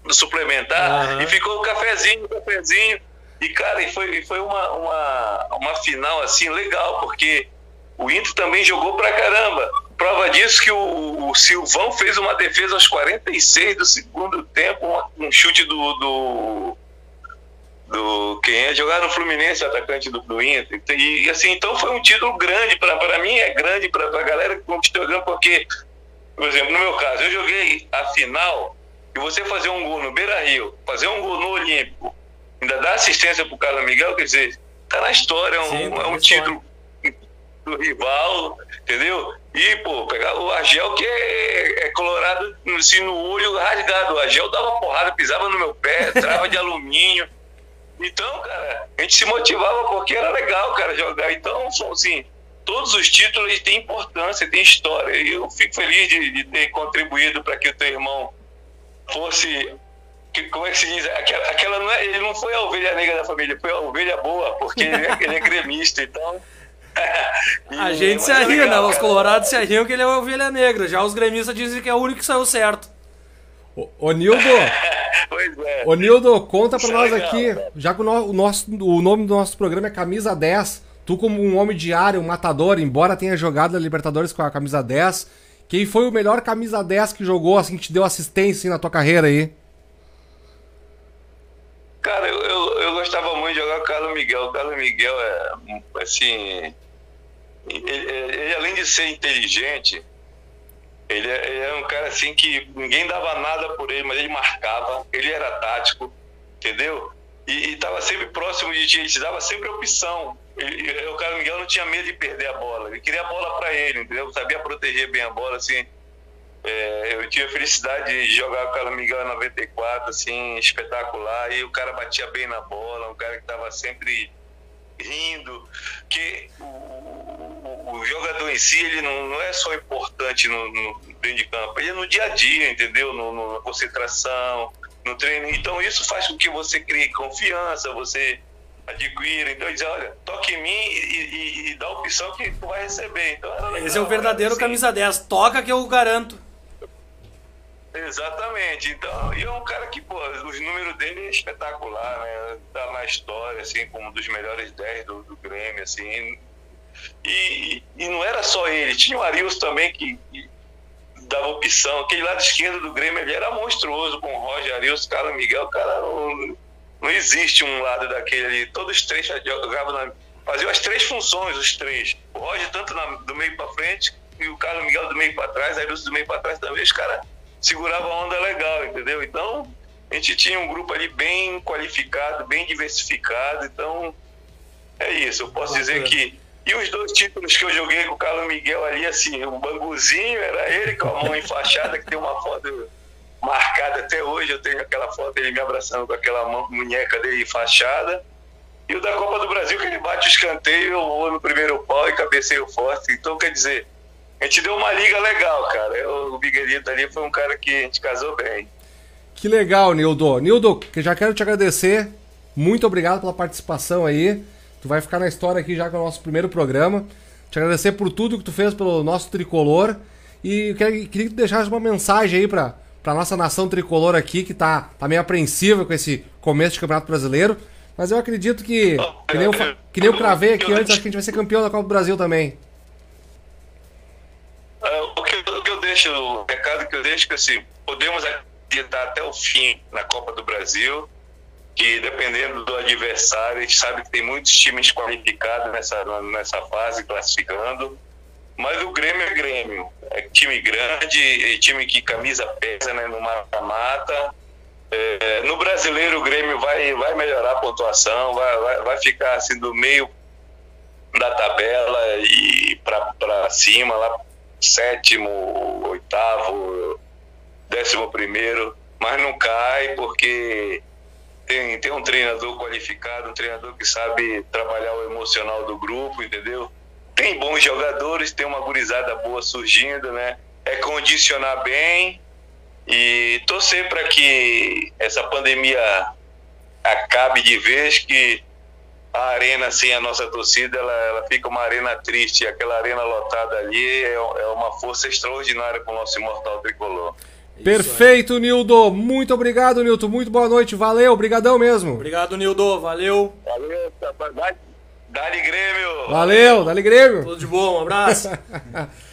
do suplementar, uhum. e ficou o cafezinho, o cafezinho. E, cara, e foi, foi uma, uma, uma final assim legal, porque o Inter também jogou pra caramba. Prova disso que o, o Silvão fez uma defesa aos 46 do segundo tempo, um, um chute do, do, do quem é jogar no Fluminense, atacante do, do Inter. E assim, então foi um título grande para mim, é grande para a galera que conquistou grande, porque, por exemplo, no meu caso, eu joguei a final e você fazer um gol no Beira Rio, fazer um gol no Olímpico, ainda dar assistência pro Carlos Miguel, quer dizer, tá na história, é um, Sim, é um título do rival, entendeu? E, pô, pegar o Argel que é, é colorado assim, no olho rasgado. O Argel dava porrada, pisava no meu pé, *laughs* trava de alumínio. Então, cara, a gente se motivava porque era legal, cara, jogar. Então, assim, todos os títulos têm importância, têm história. E eu fico feliz de, de ter contribuído para que o teu irmão fosse que, como é que se diz? Aquela, aquela não é, ele não foi a ovelha negra da família, foi a ovelha boa, porque ele é, ele é gremista, então *laughs* a gente se arria, né? Os colorados se arriam que ele é uma ovelha negra. Já os gremistas dizem que é o único que saiu certo. Ô, Nildo, *laughs* pois é. ô Nildo, conta pra Isso nós legal, aqui, já que o, no, o, nosso, o nome do nosso programa é Camisa 10, tu como um homem de área, um matador, embora tenha jogado a Libertadores com a camisa 10, quem foi o melhor camisa 10 que jogou, assim, que te deu assistência na tua carreira aí? Cara, eu, eu, eu gostava muito de jogar o Carlos Miguel. O Carlos Miguel é, assim, ele, ele, além de ser inteligente, ele, é, ele é um cara assim que ninguém dava nada por ele, mas ele marcava, ele era tático, entendeu? E estava sempre próximo de ti, ele te dava sempre opção. Ele, o cara Miguel não tinha medo de perder a bola, ele queria a bola para ele, entendeu? Sabia proteger bem a bola, assim. É, eu tive a felicidade de jogar com o Miguel em 94, assim, espetacular. E o cara batia bem na bola, um cara que estava sempre rindo, que o, o, o, jogador em si ele não, não é só importante no, no, dentro de campo, ele é no dia a dia, entendeu? No, no, na concentração, no treino. Então isso faz com que você crie confiança, você adquira. Então diz, olha, toque em mim e, e, e dá a opção que tu vai receber. Então, legal, Esse é o verdadeiro assim. camisa 10. Toca que eu garanto. Exatamente. Então, e é um cara que, pô, os números dele é espetacular, né? Tá na história, assim, como um dos melhores 10 do, do Grêmio, assim. E, e não era só ele, tinha o Arius também que, que, dava opção. Aquele lado esquerdo do Grêmio ele era monstruoso com o Roger Arius, cara Miguel, cara. Um, Não existe um lado daquele ali. Todos os três jogavam na, faziam as três funções, os três. O Roger tanto na, do meio para frente e o Carlos Miguel do meio para trás, aí do meio para trás também, os caras seguravam a onda legal, entendeu? Então, a gente tinha um grupo ali bem qualificado, bem diversificado, então é isso. Eu posso dizer que e os dois títulos que eu joguei com o Carlos Miguel ali, assim, o banguzinho era ele com a mão enfaixada, que tem uma foto marcada até hoje. Eu tenho aquela foto dele me abraçando com aquela mão, munheca dele enfaixada. E o da Copa do Brasil, que ele bate o escanteio, eu vou no primeiro pau e cabeceio forte. Então, quer dizer, a gente deu uma liga legal, cara. o Miguelito ali foi um cara que a gente casou bem. Que legal, Nildo. Nildo, já quero te agradecer. Muito obrigado pela participação aí. Tu vai ficar na história aqui já com o nosso primeiro programa. Te agradecer por tudo que tu fez pelo nosso tricolor. E queria que tu deixasse uma mensagem aí pra, pra nossa nação tricolor aqui, que tá, tá meio apreensiva com esse começo de Campeonato Brasileiro. Mas eu acredito que, que nem eu, que nem eu cravei aqui antes, acho que a gente vai ser campeão da Copa do Brasil também. Uh, o, que, o, que, eu deixo, o recado que eu deixo é que assim, podemos acreditar até o fim na Copa do Brasil que dependendo do adversário, a gente sabe que tem muitos times qualificados nessa, nessa fase, classificando. Mas o Grêmio é Grêmio. É time grande, é time que camisa pesa né, no mata-mata. É, no brasileiro, o Grêmio vai, vai melhorar a pontuação, vai, vai, vai ficar assim do meio da tabela e para cima, lá sétimo, oitavo, décimo primeiro, mas não cai porque tem, tem um treinador qualificado, um treinador que sabe trabalhar o emocional do grupo, entendeu? Tem bons jogadores, tem uma gurizada boa surgindo, né? É condicionar bem e torcer para que essa pandemia acabe de vez, que a arena sem a nossa torcida, ela, ela fica uma arena triste. Aquela arena lotada ali é, é uma força extraordinária para o nosso imortal tricolor. Perfeito, Nildo. Muito obrigado, Nilton. Muito boa noite. Valeu, obrigadão mesmo. Obrigado, Nildo. Valeu. Valeu, Dali Grêmio. Valeu, Dali Grêmio. Tudo de bom, um abraço. *laughs*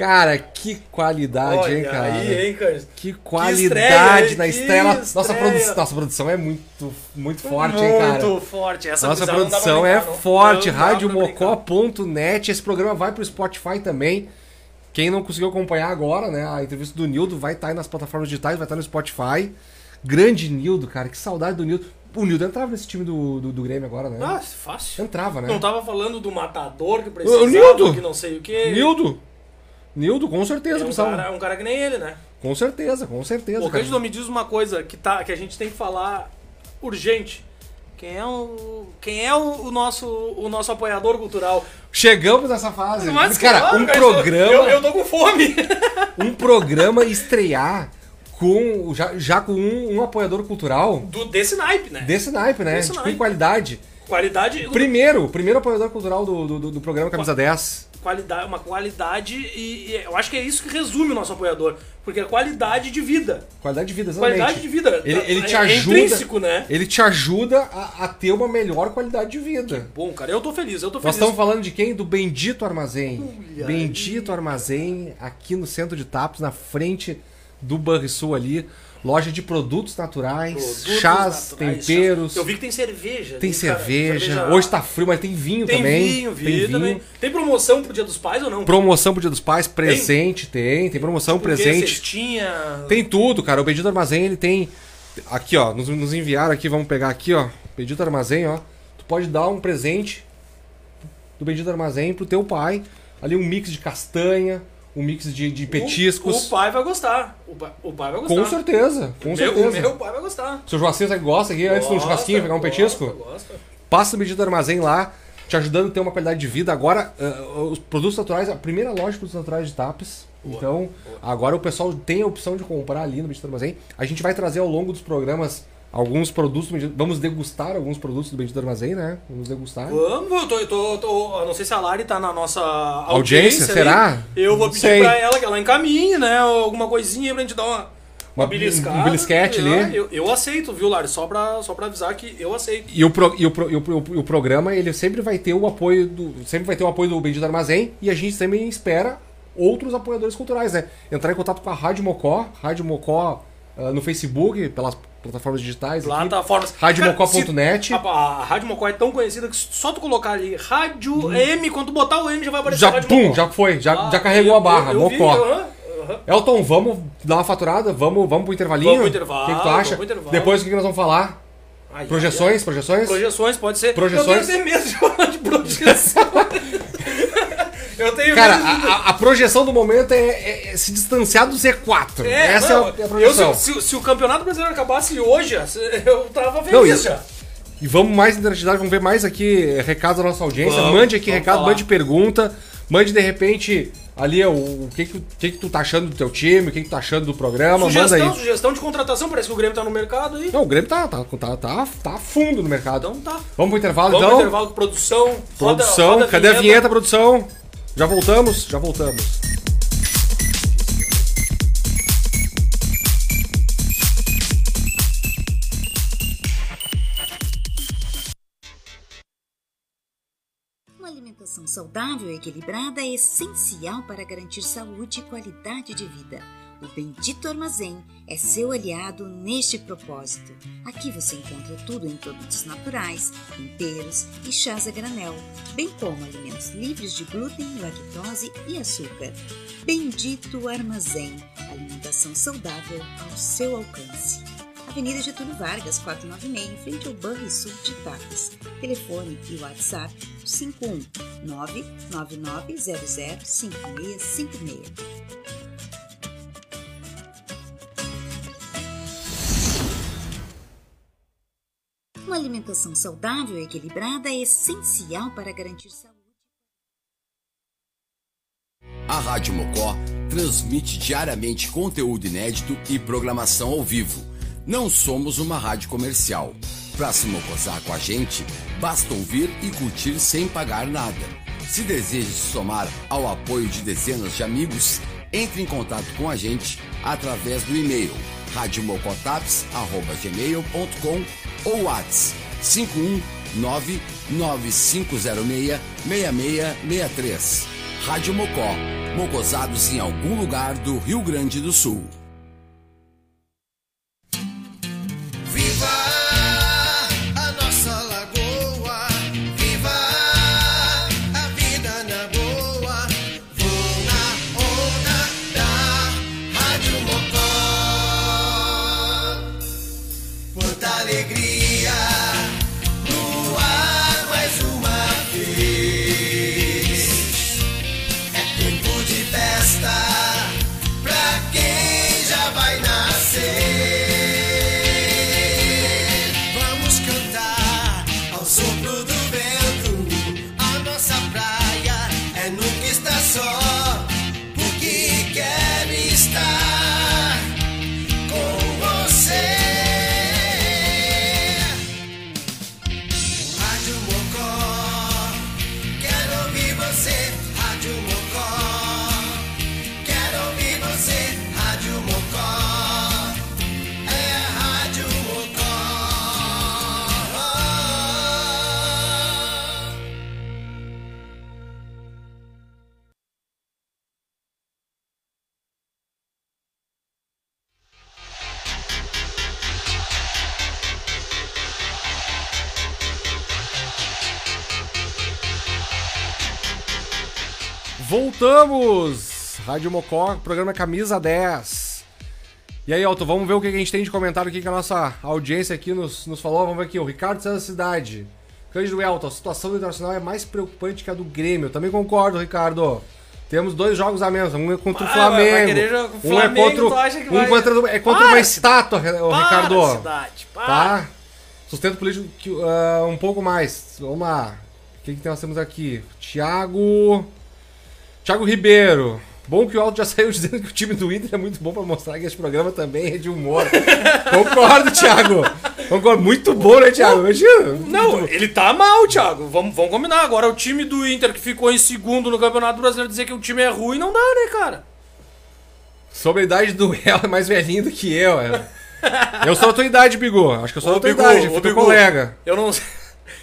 Cara, que qualidade, Olha hein, cara? Aí, hein, cara? Que qualidade que estreia, na estreia. Nossa, produção, nossa produção é muito, muito forte, muito hein, cara? Muito forte. Essa nossa produção é forte. Radiomocó.net. Esse programa vai pro Spotify também. Quem não conseguiu acompanhar agora, né? A entrevista do Nildo vai estar tá aí nas plataformas digitais, vai estar tá no Spotify. Grande Nildo, cara, que saudade do Nildo. O Nildo entrava nesse time do, do, do, Grêmio agora, né? Ah, fácil. Entrava, né? Não tava falando do matador que precisava, o Nildo. que não sei o que. Nildo! Nildo, com certeza. É um, cara, um cara que nem ele, né? Com certeza, com certeza. Ô, Cândido, me diz uma coisa que, tá, que a gente tem que falar urgente. Quem é o, quem é o, o, nosso, o nosso apoiador cultural? Chegamos nessa fase. Mas, cara, um programa. Eu, eu tô com fome. *laughs* um programa estrear com já, já com um, um, apoiador cultural. Do, desse naipe, né? Desse naipe, né? Desse tipo, naipe. Qualidade. Qualidade. Primeiro, primeiro apoiador cultural do, do, do programa Camisa 10 qualidade, uma qualidade e, e, eu acho que é isso que resume o nosso apoiador, porque é qualidade de vida. Qualidade de vida, exatamente. Qualidade de vida. Ele, ele te é, ajuda. É intrínseco, né? Ele te ajuda a, a, ter uma melhor qualidade de vida. Que bom, cara. Eu tô feliz, eu tô feliz. Nós estamos falando de quem? Do Bendito Armazém. Ui, Bendito Armazém, aqui no centro de Tapos, na frente do Banrisul ali. Loja de produtos naturais, produtos chás, naturais, temperos. Eu vi que tem cerveja. Tem, tem cerveja. cerveja. Hoje tá frio, mas tem vinho tem também. Vinho, vinho, tem vinho também. Tem promoção pro Dia dos Pais ou não? Promoção pro Dia dos Pais, presente, tem. Tem, tem promoção Porque presente. Cestinha. Tem tudo, cara. O Bendito Armazém, ele tem. Aqui, ó. Nos, nos enviaram aqui, vamos pegar aqui, ó. Bendito Armazém, ó. Tu pode dar um presente do Bendito Armazém pro teu pai. Ali um mix de castanha um mix de, de petiscos. O, o, pai vai gostar. O pai, o pai vai gostar. Com certeza, com meu, certeza. O meu pai vai gostar. Seu Joacir você gosta aqui, gosta, antes do churrasquinho, pegar um gosta, petisco? Gosta. Passa no medida do armazém lá, te ajudando a ter uma qualidade de vida. Agora, uh, os produtos naturais, a primeira loja de produtos naturais de Tapes. Boa, então, boa. agora o pessoal tem a opção de comprar ali no medida do armazém. A gente vai trazer ao longo dos programas alguns produtos. Vamos degustar alguns produtos do Bendito Armazém, né? Vamos degustar. Vamos, eu tô, eu tô, tô, não sei se a Lari tá na nossa audiência. audiência será? Eu vou pedir sei. pra ela que ela encaminhe, né? Alguma coisinha pra gente dar uma. Uma beliscada. Um belisquete ali. Eu, eu, aceito, viu, Lari? Só pra, só pra avisar que eu aceito. E o, pro, e, o, e, o, o programa, ele sempre vai ter o apoio do. Sempre vai ter o apoio do Bendito Armazém. E a gente também espera outros apoiadores culturais, né? Entrar em contato com a Rádio Mocó, Rádio Mocó ah, no Facebook, pelas plataformas digitais. Plataformas. Radiomocó.net. A, a Rádio Mocó é tão conhecida que só tu colocar ali Rádio M, quando tu botar o M já vai aparecer Já, pum, já foi, já, Ah, já carregou eu- a barra, eu- eu vi, Mocó. aham, aham. Elton, vamos dar uma faturada? Vamos, vamos pro intervalinho? Vamos pro intervalo, O que, que tu acha? Depois o que, que nós vamos falar? Ai, Projeções, ai, projeções? ai. Projeções, pode ser. Projeções? Eu tenho medo de falar de projeção. *laughs* eu tenho Cara, a, a- a projeção do momento é, é- é se distanciar do Z4. É, Essa não, é, a, é a eu, projeção. se, se- se o Campeonato Brasileiro acabasse hoje, eu tava feliz Não, e- já. E vamos mais interatividade, vamos ver mais aqui recados da nossa audiência. Vamos, mande aqui vamos recado, falar. mande pergunta, mande de repente ali o, o que, que, o que que tu tá achando do teu time, o que, que tu tá achando do programa, manda Sugestão, aí. sugestão de contratação, parece que o Grêmio tá no mercado aí. Não, o Grêmio tá, tá, tá, tá, tá a fundo no mercado. Então tá. Vamos pro intervalo Vamos então? pro intervalo de produção. roda- Produção, roda cadê a vinheta, produção? Já voltamos? Já voltamos. Uma alimentação saudável e equilibrada é essencial para garantir saúde e qualidade de vida. O Bendito Armazém é seu aliado neste propósito. Aqui você encontra tudo em produtos naturais, temperos e chás a granel, bem como alimentos livres de glúten, lactose e açúcar. Bendito Armazém, alimentação saudável ao seu alcance. Avenida Getúlio Vargas, 496, em frente ao Banrisul de Tapes. Telefone e WhatsApp 51 999005656. Alimentação saudável e equilibrada é essencial para garantir saúde. A Rádio Mocó transmite diariamente conteúdo inédito e programação ao vivo. Não somos uma rádio comercial. Para se mocosar com a gente, basta ouvir e curtir sem pagar nada. Se deseja se somar ao apoio de dezenas de amigos, entre em contato com a gente através do e-mail radiomocotaps.gmail.com ou WhatsApp 51995066663. Rádio Mocó, mocosados em algum lugar do Rio Grande do Sul. Voltamos! Rádio Mocó, programa Camisa 10. E aí, Alto, vamos ver o que a gente tem de comentário aqui que a nossa audiência aqui nos, nos falou. Vamos ver aqui, o Ricardo César Cidade. Cândido Elton, a situação do Internacional é mais preocupante que a do Grêmio. Eu também concordo, Ricardo. Temos dois jogos a menos. Um é contra o Ah, vai- vai Flamengo. o um é Flamengo, contra, o- um vai- contra, é contra uma estátua, o Para, Ricardo. cidade, para. Tá? Sustento político ah, um pouco mais. Vamos lá. O que, que nós temos aqui? Thiago. Thiago Ribeiro. Bom que o Alto já saiu dizendo que o time do Inter é muito bom pra mostrar que esse programa também é de humor. *laughs* Concordo, Thiago. Concordo. Muito bom, né, Thiago? Imagina. Não, ele tá mal, Thiago. Vamos, vamos combinar. Agora o time do Inter que ficou em segundo no Campeonato Brasileiro dizer que o time é ruim não dá, né, cara? Sobre a idade do El é mais velhinho do que eu. é. Eu sou da tua idade, Bigu. Acho que eu sou da tua Bigu, idade. ô, Bigu, colega. Eu não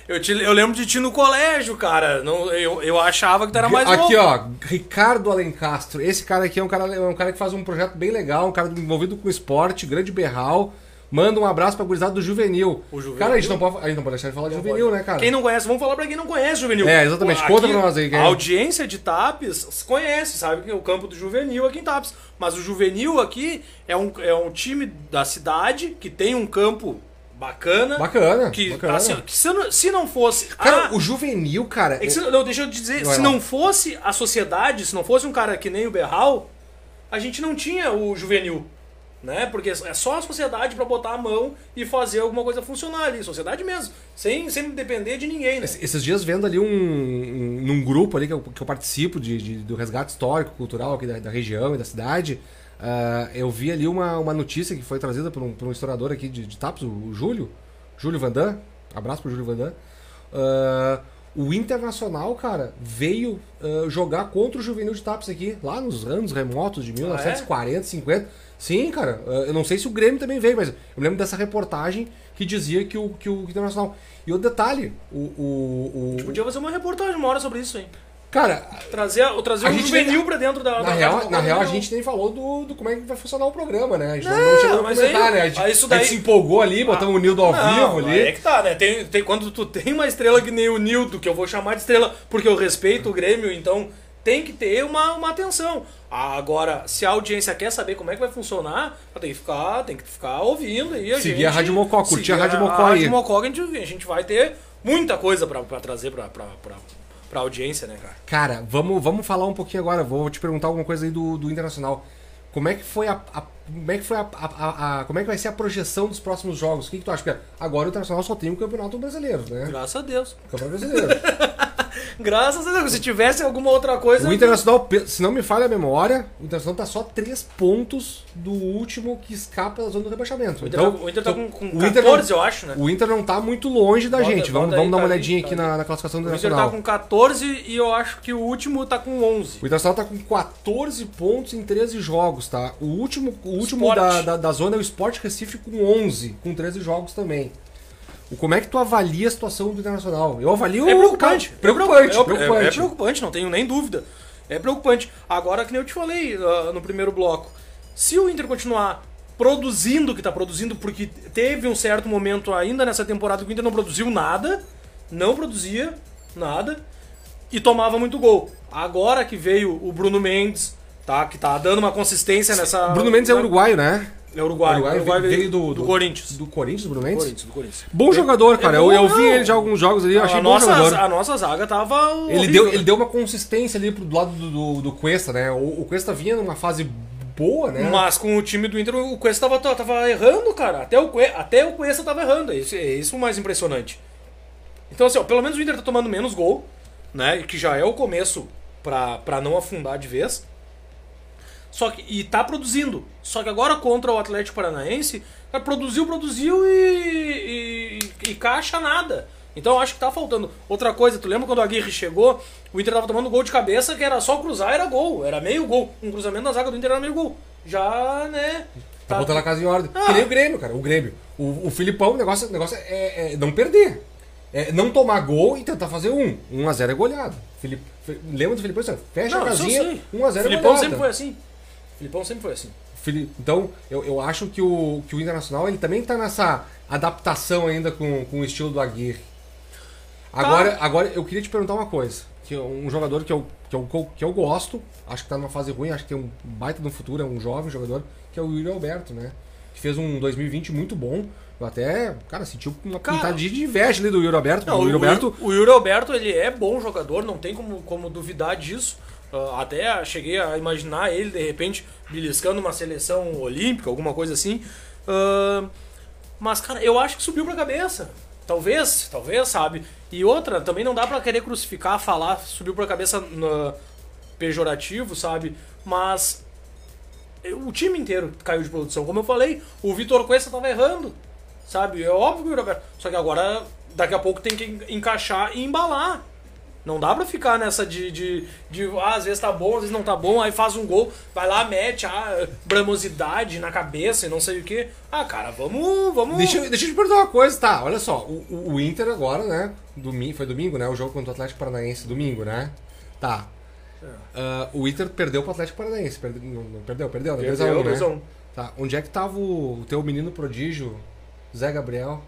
Eu, te- eu lembro de ti no colégio, cara. Não, eu, eu achava que tu era mais aqui, novo. ó, Ricardo Alencastro. Esse cara aqui é um cara, é um cara que faz um projeto bem legal, um cara envolvido com esporte, grande berral. Manda um abraço pra gurizada do Juvenil. Juvenil? Cara, a gente não pode, a gente não pode deixar de falar de Juvenil, né, cara? Quem não conhece, vamos falar pra quem não conhece Juvenil. É, exatamente. Conta pra nós aí, quem A é. audiência de Tapes conhece, sabe que o campo do Juvenil aqui em Tapes. Mas o Juvenil aqui é um, é um time da cidade que tem um campo bacana. Bacana, Que, bacana. assim, ó, que se, não, se não fosse. Cara, a- o Juvenil, cara. é se- não, deixa eu dizer, Vai se não fosse a sociedade, se não fosse um cara que nem o Berral, a gente não tinha o juvenil. Né? Porque é só a sociedade pra botar a mão e fazer alguma coisa funcionar ali. Sociedade mesmo. Sem, sem depender de ninguém, né? Esses dias vendo ali um, um- num grupo ali que eu, que eu participo de, de- do resgate histórico, cultural aqui da, da região e da cidade, ah, eu vi ali uma, uma notícia que foi trazida por um, por um historiador aqui de, de Tapos, o, o Júlio, Júlio Vandan, abraço pro Júlio Vandan. Ah, o Internacional, cara, veio ah, jogar contra o Juvenil de Tapos aqui, lá nos anos remotos de 1940, 50. Sim, cara, ah, eu não sei se o Grêmio também veio, mas eu lembro dessa reportagem que dizia que o, que o Internacional. E o detalhe, o. o, o- Podia fazer uma reportagem uma hora sobre isso, hein? Cara, Trazer, o- trazer A o gente juvenil nem- pra dentro da. na da real, na real a gente nem falou do, do como é que vai funcionar o programa, né? A gente não, Não, chegou a comentar, aí- né? A gente, aí isso a gente daí- se empolgou ali, botamos o Nildo ao Não, vivo ali. É que tá, né? Tem, tem, quando tu tem uma estrela que nem o Nildo, que eu vou chamar de estrela porque eu respeito o Grêmio, então tem que ter uma, uma atenção. Agora, se a audiência quer saber como é que vai funcionar, tem que ficar, tem que ficar ouvindo aí. A Seguir gente, a Rádio Mocó, curtir a Rádio Mocó A aí. Rádio Mocó, a gente, a gente vai ter muita coisa pra trazer pra, pra, audiência, né, cara? Cara, vamos, vamos falar um pouquinho agora. Vou te perguntar alguma coisa aí do, do Internacional. Como é que foi a. a- como é que foi a, a- a- a- Como é que vai ser a projeção dos próximos jogos? O que, que tu acha? Porque agora o Internacional só tem o campeonato brasileiro, né? Graças a Deus. O campeonato brasileiro. *laughs* Graças a Deus. Se tivesse alguma outra coisa. O Internacional, se não me falha a memória, o Internacional tá só três pontos do último que escapa da zona do rebaixamento. O Inter, então, tá, o Inter tá com, com o Inter 14, não- eu acho, né? O Inter não tá muito longe da gente. Vamos, bota vamos aí, dar uma tá olhadinha tá aqui ali. na, na classificação do O Inter Internacional. tá com 14 e eu acho que o último tá com 11. O Internacional tá com 14 pontos em 13 jogos, tá? O último, o último da, da, da zona é o Sport Recife com 11, com 13 jogos também. Como é que tu avalia a situação do Internacional? Eu avalio... É preocupante. cara, preocupante, é, preocupante. É, é preocupante, não tenho nem dúvida. É preocupante. Agora, que nem eu te falei ah, no primeiro bloco, se o Inter continuar produzindo o que tá produzindo, porque teve um certo momento ainda nessa temporada que o Inter não produziu nada, não produzia nada e tomava muito gol. Agora que veio o Bruno Mendes, tá? Que tá dando uma consistência nessa. Bruno Mendes é uruguaio, né? É uruguai. Uruguai, Uruguai veio, veio do, do Corinthians. Do Corinthians, Bruno Mendes? Corinthians, do Corinthians. Bom jogador, cara. É eu, bom, eu vi não. ele já alguns jogos ali, eu achei a, bom nossa, jogador. a nossa zaga tava. Ele horrível, deu, né? ele deu uma consistência ali pro do lado do, do, do Cuesta, né? O, o Cuesta vinha numa fase boa, né? Mas com o time do Inter, o Cuesta tava, tava errando, cara. Até o, Cue- até o Cuesta tava errando. É isso, é isso o mais impressionante. Então, assim, ó, pelo menos o Inter tá tomando menos gol, né? Que já é o começo pra, pra não afundar de vez. Só que, e tá produzindo. Só que agora contra o Atlético Paranaense, cara, produziu, produziu e, e, e caixa nada. Então eu acho que tá faltando. Outra coisa, tu lembra quando o Aguirre chegou, o Inter tava tomando gol de cabeça, que era só cruzar, era gol. Era meio gol. Um cruzamento na zaga do Inter era meio gol. Já, né? Tá botando a casa em ordem. Ah. Que nem o Grêmio, cara. O Grêmio. O, o Filipão, o negócio, o negócio é, é não perder. É não tomar gol e tentar fazer um. 1x0 é goleado. Filip, Fi- lembra do Filipão? Fecha Não, a isso eu casinha, sei. 1x0 é Filipão goleada. sempre foi assim. Filipão sempre foi assim. Então, eu, eu acho que o, que o Internacional ele também tá nessa adaptação ainda com, com o estilo do Aguirre. Agora, agora eu queria te perguntar uma coisa. Que é um jogador que eu, que, eu, que eu gosto, acho que tá numa fase ruim, acho que tem um baita no futuro, é um jovem jogador, que é o Yuri Alberto, né? Que fez um 2020 muito bom. Eu até, cara, senti uma Cara, pintadinha de inveja ali do Yuri Alberto. Não, o Yuri Alberto. o Yuri Alberto, ele é bom jogador, não tem como, como duvidar disso. Ah, até cheguei a imaginar ele, de repente, beliscando uma seleção olímpica, alguma coisa assim. Ah, mas, cara, eu acho que subiu pra cabeça. Talvez, talvez, sabe? E outra, também não dá pra querer crucificar, falar, subiu pra cabeça no pejorativo, sabe? Mas o time inteiro caiu de produção. Como eu falei, o Vitor Cuesta tava errando, sabe? É óbvio que o Roberto. Só que agora, daqui a pouco tem que encaixar e embalar. Não dá pra ficar nessa de, de, de ah, às vezes tá bom, às vezes não tá bom, aí faz um gol, vai lá, mete a bramosidade na cabeça e não sei o que. Ah, cara, vamos. vamos... Deixa, eu- deixa eu te perguntar uma coisa, tá? Olha só, o, o- Inter agora, né? Domingo, foi domingo, né? O jogo contra o Atlético Paranaense, domingo, né? Tá. Ah, o Inter perdeu pro Atlético Paranaense. Perdeu, não, perdeu, perdeu, né? Perdeu, 2x1, né? 2 a 1. Tá. Onde é que tava o, o teu menino prodígio, Zé Gabriel?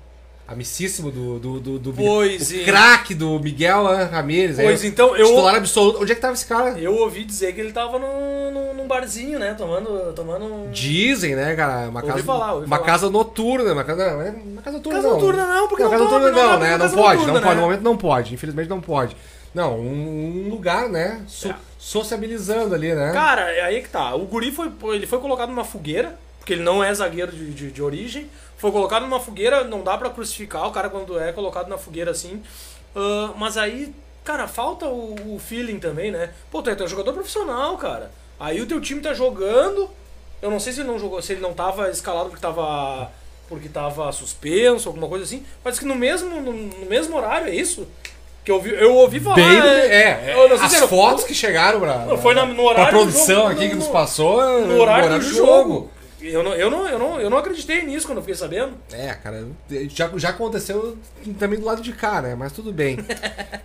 Amicíssimo do. do, do, do Pois o craque do Miguel ah, Ramírez. Pois aí, então, eu- Titular absoluto. Onde é que tava esse cara? Eu ouvi dizer que ele tava num, num, num barzinho, né? Tomando. tomando Dizem, né, cara? Uma Ouvi casa, falar, uma falar. casa noturna. Uma casa, não, é uma casa noturna. Casa não. noturna não, porque Não, não casa noturna não não, né? Não pode, noturna, não pode. né? No momento não pode. Infelizmente não pode. Não, um, um lugar, né? so- É. Sociabilizando ali, né? Cara, é aí que tá. O Guri foi, ele foi colocado numa fogueira, porque ele não é zagueiro de, de, de origem. Foi colocado numa fogueira, não dá pra crucificar o cara quando é colocado na fogueira assim. Ah, mas aí, cara, falta o, o feeling também, né? Pô, tu é, tu é um jogador profissional, cara. Aí o teu time tá jogando. Eu não sei se ele não jogou, se ele não tava escalado porque tava. Porque tava suspenso, alguma coisa assim. Mas que no mesmo, no, no mesmo horário, é isso? Que eu, ouvi, eu ouvi falar. Bem, é, eu não sei as era- fotos que chegaram pra, foi na- no horário pra do produção jogo, aqui no- que nos no- passou. é, no horário, do jogo. Eu não, eu, não, eu, não, eu não acreditei nisso quando eu fiquei sabendo. É, cara, já, já aconteceu também do lado de cá, né? Mas tudo bem.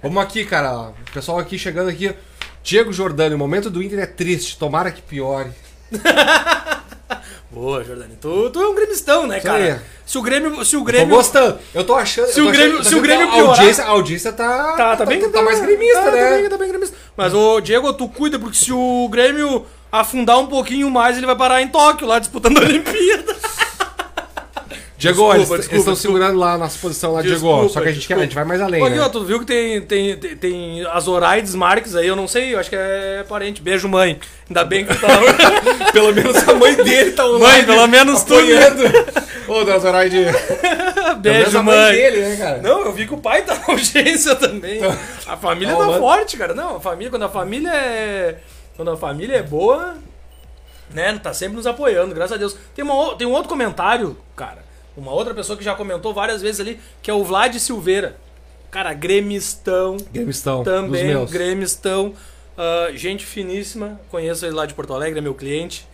Vamos aqui, cara. O pessoal aqui chegando aqui. Diego Jordani, o momento do Inter é triste. Tomara que piore. *laughs* Boa, Jordani. Tu, tu é um gremistão, né, Isso cara? aí. Se o Grêmio. Se o Tô Grêmio. gostando. Eu tô achando. Se o tô Grêmio- achando- se o tô Grêmio que a piorar- audiência, a audiência tá, Tá, tá bem tá, mais gremista, tá, né? Tá bem, tá bem gremista. Mas, ô, Diego, tu cuida, porque se o Grêmio afundar um pouquinho mais, ele vai parar em Tóquio, lá disputando a Olimpíada. *laughs* Diego, Desculpa, eles desculpa, estão desculpa. segurando lá a nossa posição lá, Diego. Desculpa, Só que a gente, quer- a gente vai mais além, Ô, aqui, né? ó, tu viu que tem, tem, tem, tem as Oraides Marques aí, eu não sei, eu acho que é parente. Beijo, mãe. Ainda bem que tá. *laughs* Pelo menos a mãe dele tá online. Mãe, pelo menos tu. apoiando. Ô, Dona Zoraide. *laughs* Beijo, a mãe mãe. dele, né, cara? Não, eu vi que o pai tá na urgência também. A família Tá tá forte, cara. Não, a família, quando a família é. Quando a família é boa, né? Tá sempre nos apoiando, graças a Deus. Tem, uma, tem um outro comentário, cara. Uma outra pessoa que já comentou várias vezes ali, que é o Vlad Silveira. Cara, gremistão. Gremistão, Também, gremistão. Ah, gente finíssima. Conheço ele lá de Porto Alegre, é meu cliente.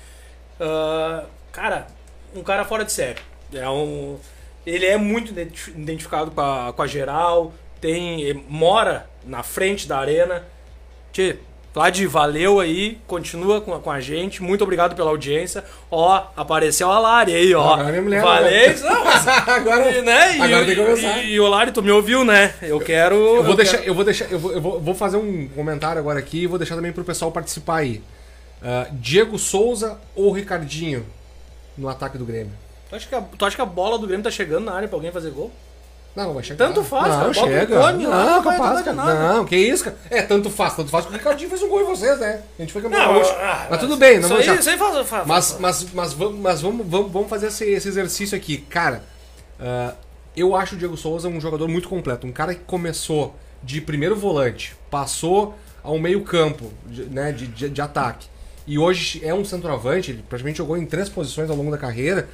Ah, cara, um cara fora de série. É um, ele é muito identi- identificado com a, com a geral. Tem, mora na frente da arena. Tchê, Vlad, valeu aí. Continua com a, com a gente. Muito obrigado pela audiência. Ó, apareceu a Lari aí, ó. Agora minha mulher, Valeu. né? Não, *laughs* mas- Agora, né? E, agora tem que começar. E, e o Lari, tu me ouviu, né? Eu quero. Eu vou deixar, quero- eu vou deixar, eu vou, eu vou, fazer um comentário agora aqui e vou deixar também pro pessoal participar aí. Ah, Diego Souza ou Ricardinho no ataque do Grêmio? Tu acha, que a, tu acha que a bola do Grêmio tá chegando na área pra alguém fazer gol? Não, vai chegar. Tanto faz, não, cara, chega. Lá, não, não capaz, cara. Não, que isso, cara. É, tanto faz, tanto faz que o Ricardinho fez um gol em vocês, né? A gente foi campeão Não, gaúcho. ah, Mas tudo bem, não deixar. isso aí faz, faz, Mas, mas, mas, vamos, mas vamos, vamos, vamos fazer esse, esse exercício aqui. Cara, ah, eu acho o Diego Souza um jogador muito completo. Um cara que começou de primeiro volante, passou ao meio campo de, né, de, de, de ataque. E hoje é um centroavante, ele praticamente jogou em três posições ao longo da carreira.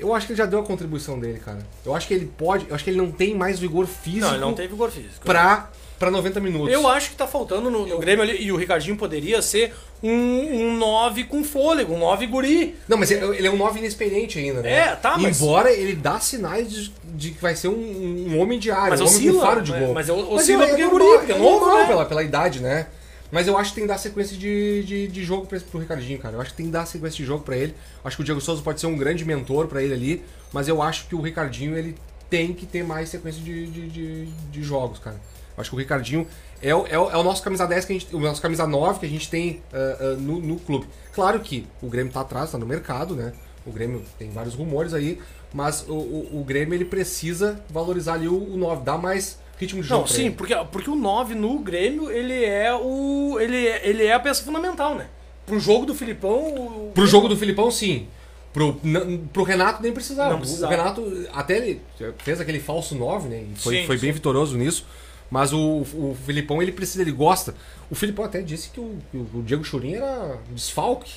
Eu acho que ele já deu a contribuição dele, cara. Eu acho que ele pode. Eu acho que ele não tem mais vigor físico Não, ele não tem vigor físico. pra, pra 90 minutos. Eu acho que tá faltando no, no Grêmio ali, e o Ricardinho poderia ser um 9 com fôlego, um 9 guri. Não, mas ele ele é um 9 inexperiente ainda, né? É, tá, mas- Embora ele dá sinais de, de que vai ser um, um homem de área, Mas um homem oscila, com faro de né? gol. Mas oscila porque é normal, guri, porque é novo, normal né? pela, pela idade, né? Mas eu acho que tem que dar sequência de, de, de jogo pra, pro Ricardinho, cara. Eu acho que tem que dar sequência de jogo pra ele. Acho que o Diego Souza pode ser um grande mentor pra ele ali, mas eu acho que o Ricardinho ele tem que ter mais sequência de, de, de, de jogos, cara. Eu acho que o Ricardinho é, o- é, o- é o nosso camisa 10 que a gente, o nosso camisa 9 que a gente tem ah, ah, no, no clube. Claro que o Grêmio tá atrás, tá no mercado, né? O Grêmio tem vários rumores aí, mas o, o, o Grêmio ele precisa valorizar ali o, o 9, dar mais ritmo de jogo. Não, sim, porque, porque o 9 no Grêmio, ele é o. Ele é, ele é a peça fundamental, né? Pro jogo do Filipão. o- Pro jogo do Filipão, sim. Pro, n- pro Renato nem precisava. Não O precisava. Renato até ele fez aquele falso 9, né? E foi, Sim, foi bem sim. vitorioso nisso. Mas o, o Filipão, ele precisa, ele gosta. O Filipão até disse que o, que o Diego Churin era desfalque.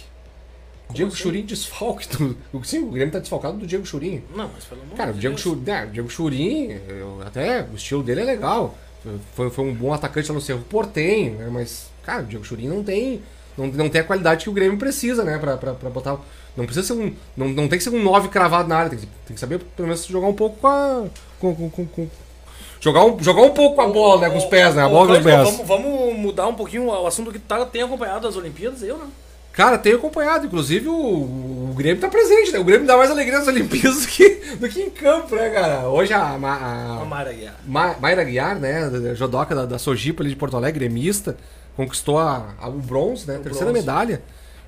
Diego assim? Churin desfalque. Do, o- sim, o Grêmio tá desfalcado do Diego Churin. Não, mas pelo amor Cara, o de Diego. Churin, né, o Diego Churin, até o estilo dele é legal. Foi, foi um bom atacante lá no Cerro Portem, né? Mas, cara, o Diego Churin não tem. Não, não tem a qualidade que o Grêmio precisa, né? Pra, pra, pra botar. Não precisa ser um. Não, não tem que ser um 9 cravado na área. Tem que, tem que saber, pelo menos, jogar um pouco com a. Com, com, com, com- jogar, um, jogar um pouco com a bola, né? Com os pés, né? A bola com os pés. Vamos, vamos mudar um pouquinho o assunto que tá, tem acompanhado as Olimpíadas, eu não. Cara, tenho acompanhado. Inclusive, o, o Grêmio tá presente, né? O Grêmio dá mais alegria nas *laughs* Olimpíadas do que, do que em campo, né, cara? Hoje a, Ma- a, A Mara Guiar. Ma- Mayra Guiar, né, judoca da, da Sojipa ali de Porto Alegre, gremista, conquistou a, a- o bronze, né, terceira bronze. medalha.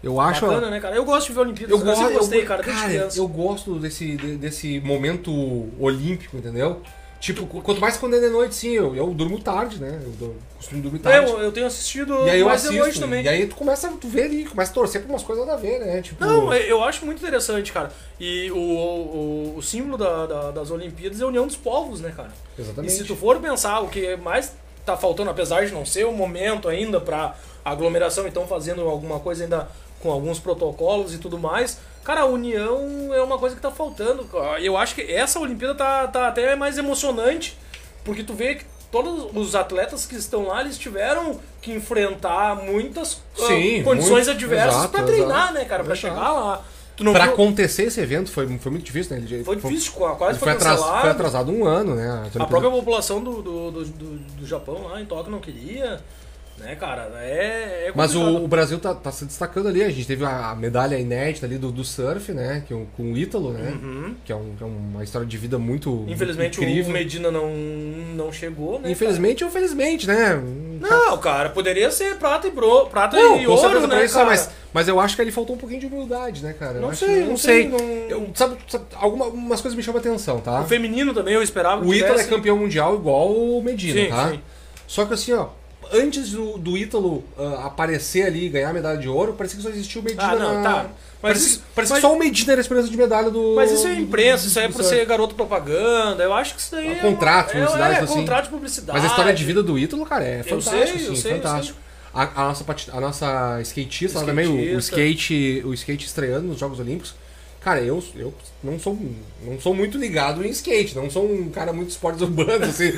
Eu acho... Bacana, né, cara? Eu gosto de ver Olimpíadas. Eu, Eu, gosto, sempre gostei, eu, cara, criança. eu gosto desse, de- desse momento olímpico, entendeu? Tipo, qu- quanto mais quando é de noite, sim, eu, eu durmo tarde, né? Eu dou- costumo dormir tarde. eu, eu tenho assistido e aí eu mais de noite assisto. também. E aí tu começa, tu vê ali, começa a torcer pra umas coisas nada a ver, né? Tipo, Não, eu- eu acho muito interessante, cara. E o, o, o símbolo da- da- das Olimpíadas é a união dos povos, né, cara? Exatamente. E se tu for pensar o que mais tá faltando, apesar de não ser o momento ainda pra aglomeração, então fazendo alguma coisa ainda com alguns protocolos e tudo mais, cara, a união é uma coisa que tá faltando. Eu acho que essa Olimpíada tá, tá até mais emocionante, porque tu vê que todos os atletas que estão lá, eles tiveram que enfrentar muitas ah, Sim, condições muito- adversas pra treinar, exato, né, cara, pra exato. chegar lá. Viu- acontecer esse evento foi, foi muito difícil, né? Ele, Foi difícil, quase foi foi, atras- cancelado. foi atrasado um ano, né? A própria população do, do, do, do- do Japão lá em Tóquio não queria, né, cara? É, é Mas o, o Brasil tá, tá se destacando ali. A gente teve a, medalha inédita ali do, do surf, né? Que com o Ítalo, né? Que, é um- que é uma história de vida muito Uhum. Infelizmente incrível. o Medina não, não chegou, né? Infelizmente ou felizmente, né? cara? Não, cara, poderia ser prata e bro, prata Não, e ouro, né, isso, cara? mas, mas eu acho que ali faltou um pouquinho de humildade, né, cara? Não sei, que- não sei, não- Eu, sabe, sabe, alguma- algumas coisas me chamam a atenção, tá? O feminino também eu esperava que O Ítalo é campeão mundial igual o Medina, Sim, tá? sim. Só que assim, ó, antes do, do Ítalo ah, aparecer ali e ganhar a medalha de ouro, parecia que só existia o Medina. Ah, não, na- tá. Mas parecia isso- parecia mas- que só o Medina era a esperança de medalha do. Mas isso é imprensa, isso aí é por surf. ser garoto propaganda. Eu acho que isso daí É é. contrato, é, publicidade, é, assim. contrato de publicidade. Mas a história de vida do Ítalo, cara, é Eu fantástico, sei, eu sim, sei, eu fantástico. A, a nossa, a nossa skatista, lá também, o, o Skatista. skate, o skate estreando nos Jogos Olímpicos. Cara, eu, eu não sou não sou muito ligado em skate, não sou um cara muito de esportes *laughs* urbanos, assim.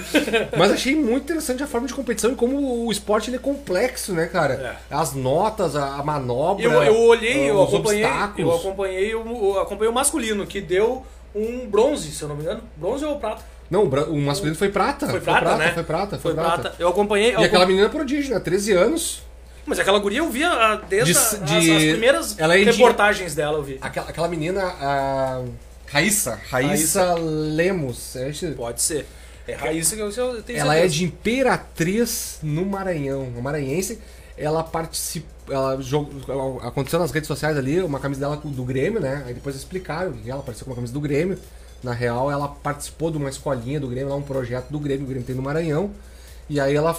mas achei muito interessante a forma de competição e como o esporte ele é complexo, né, cara? As notas, a, a manobra. Eu, eu olhei, eu os acompanhei, eu acompanhei o, eu acompanhei o masculino, que deu um bronze, se eu não me engano. Bronze ou prata? Não, o, bra- o masculino foi prata. Foi prata, né? Foi prata, Foi foi, prata. Eu acompanhei. eu E aquela acom- menina prodígio, né? 13 anos. Mas aquela guria eu via ah, desde De- a- as, de- as primeiras ela é de- reportagens dela, eu vi. Aquela, aquela menina, a Raíssa, Raíssa Lemos. é esse- Pode ser. É Raíssa que eu, eu tenho Ela é certeza. de Imperatriz no Maranhão. Uma maranhense. Ela participa. Ela jogou, aconteceu nas redes sociais ali uma camisa dela do Grêmio, né? Aí depois explicaram que ela apareceu com uma camisa do Grêmio. Na real, ela participou de uma escolinha do Grêmio, lá um projeto do Grêmio, o Grêmio tem no Maranhão. E aí ela,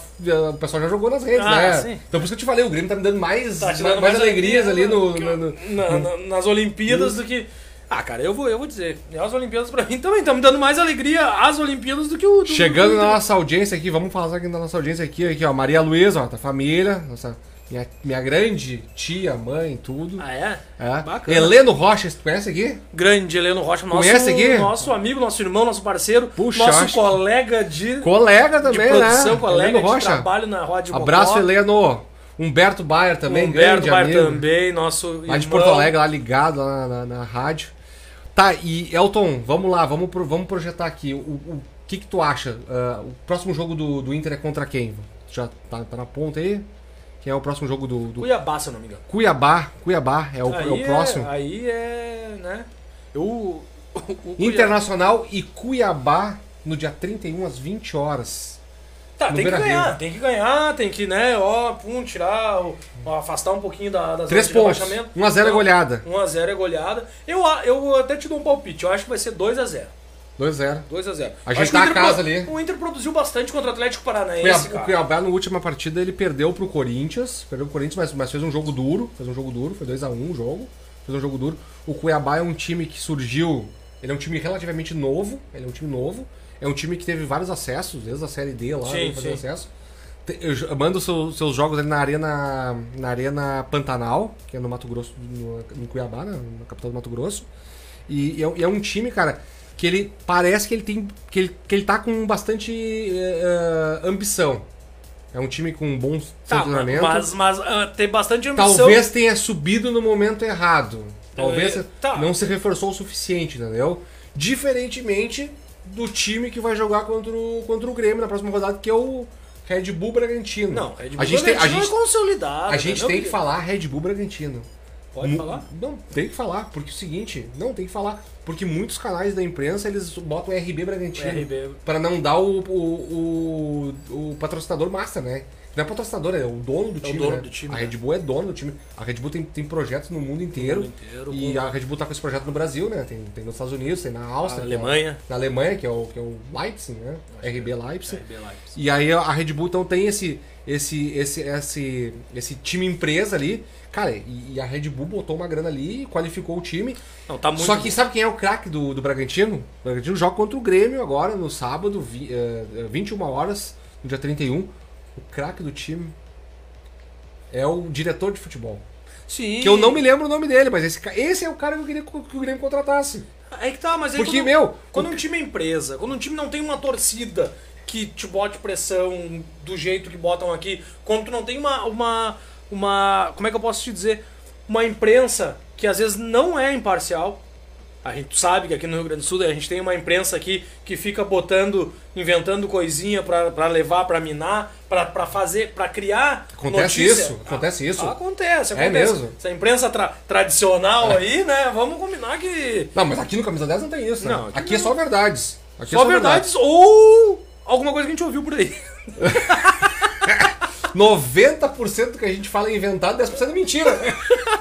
o pessoal já jogou nas redes, Ah, né? sim. Então por isso que eu te falei, o Grêmio tá me dando mais, Tá mais, mais alegrias ali no, no- no- na- na- nas Olimpíadas do que. Ah, cara, eu vou, eu vou dizer. As Olimpíadas pra mim também estão me dando mais alegria as Olimpíadas do que o. do- Chegando do- na nossa audiência aqui, vamos falar aqui da nossa audiência aqui, aqui ó, Maria Luísa, ó, da família, nossa, minha, minha grande tia, mãe, tudo. Ah, é? É. Bacana. Heleno Rocha, você conhece aqui? Grande Heleno Rocha, nosso, Conhece aqui? nosso amigo, nosso irmão, nosso parceiro, Puxa, nosso acho- colega de, Colega de também, produção, né? colega Heleno de Rocha. trabalho na Rádio Abraço, Mocó. Heleno. Humberto Bayer também, Humberto grande amigo. também, nosso Lá de irmão. Porto Alegre, lá ligado lá na, na- na rádio. Tá, e Elton, vamos lá, vamos, pro- vamos projetar aqui. O, o que que tu acha? Ah, o próximo jogo do, do Inter é contra quem? Já tá, tá na ponta aí? Quem é o próximo jogo do, do Cuiabá, se eu não me engano. Cuiabá? Cuiabá é o, é o próximo? aí é, né? Eu, o, o Cuiabá- Internacional e Cuiabá no dia 31 às 20 horas. Tá, tem que ganhar, tem que ganhar, tem que, né, ó, pum, tirar, o- afastar um pouquinho da, das Três zonas de pontos. rebaixamento. 1 a 0 é goleada. 1x0 é goleada. Eu, eu até te dou um palpite, eu acho que vai ser 2x0. 2 a 0. 2x0. A gente tá a casa ali. O Inter produziu bastante contra o Atlético Paranaense. Cuiabá, o. Cuiabá, na última partida, ele perdeu pro Corinthians. Perdeu pro Corinthians, mas, mas fez um jogo duro. Fez um jogo duro, foi 2x1 o jogo. Fez um jogo duro. O Cuiabá é um time que surgiu. Ele é um time relativamente novo. Ele é um time novo. É um time que teve vários acessos, desde a série D lá, Sim, sim. acesso. Manda os seus, seus jogos ali na arena, na arena Pantanal, que é no Mato Grosso, no, em Cuiabá, né, na capital do Mato Grosso. E, e é, um- e é um time, cara, que ele parece que ele tem que ele, que ele tá com bastante eh, ambição. É um time com um bom Tá, funcionamento. mas, mas ah, tem bastante ambição. Talvez tenha subido no momento errado. Talvez É, tá. não se reforçou o suficiente, entendeu? Diferentemente do time que vai jogar contra o, contra o Grêmio na próxima rodada, que é o Red Bull Bragantino. Não, Red Bull a gente tem, a Bragantino gente, é consolidado. a gente tem que falar Red Bull Bragantino. Pode falar? Não, tem que falar, porque é o seguinte, não tem que falar, porque muitos canais da imprensa eles botam RB Bragantino RB. para não dar o, o, o, o patrocinador master, né? Não é patrocinador, é o dono do É o time. dono né? do time, A né? Red Bull é dono do time. A Red Bull tem, tem projetos no mundo inteiro. mundo inteiro, e a Red Bull tá com esse projeto no Brasil, né? Tem, tem nos Estados Unidos, tem na Áustria. Na é o- Alemanha. na Alemanha, que é o, que é o Leipzig, né? RB Leipzig. RB Leipzig. E aí a Red Bull então tem esse esse esse esse esse time empresa ali. Cara, e, e a Red Bull botou uma grana ali, qualificou o time. Não, tá muito Só que sabe quem é o craque do, do Bragantino? O Bragantino joga contra o Grêmio agora, no sábado, vi, eh, eh, 21 horas, no dia 31. O craque do time é o diretor de futebol. Sim. Que eu não me lembro o nome dele, mas esse, esse é o cara que eu queria que o Grêmio contratasse. Aí que tá, mas aí Porque, quando, meu, Quando o- um time é empresa, quando um time não tem uma torcida que te bote pressão do jeito que botam aqui, quando tu não tem uma. uma, uma como é que eu posso te dizer? Uma imprensa que às vezes não é imparcial. A gente sabe que aqui no Rio Grande do Sul a gente tem uma imprensa aqui que fica botando, inventando coisinha pra pra levar, pra minar, pra pra fazer, pra criar. Acontece notícia. isso, acontece isso. Acontece, É acontece. mesmo? Essa imprensa tra- tradicional aí, né? Vamos combinar que. Não, mas aqui no Camisa 10 não tem isso, né? Não, aqui, aqui é não. só verdades. Aqui é Só verdades ou alguma coisa que a gente ouviu por aí. *laughs* 90% do que a gente fala é inventado, 10% é mentira. *laughs*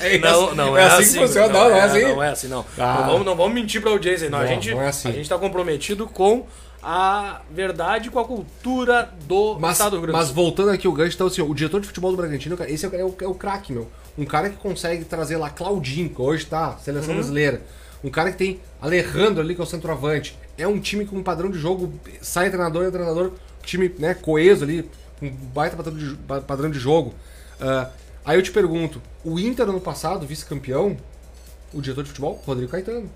É Não, não é é, assim assim. que funciona, não, não é assim. Não é assim, não. Ah. Não, vamos, não vamos mentir pra audiência. Não, a Não, gente, não é assim. a gente tá comprometido com a verdade, com a cultura do Mas, Estado do Rio Grande do mas voltando aqui o gancho, então assim, o diretor de futebol do Bragantino, esse é o, é o, é o craque, meu. Um cara que consegue trazer lá Claudinho, que hoje tá seleção Uhum. brasileira. Um cara que tem Alejandro ali, que é o centroavante. É um time com um padrão de jogo, sai treinador e treinador, time né, coeso ali, um baita padrão de, pa- padrão de jogo. Ah, aí eu te pergunto, o Inter ano passado, vice-campeão, o diretor de futebol, Rodrigo Caetano.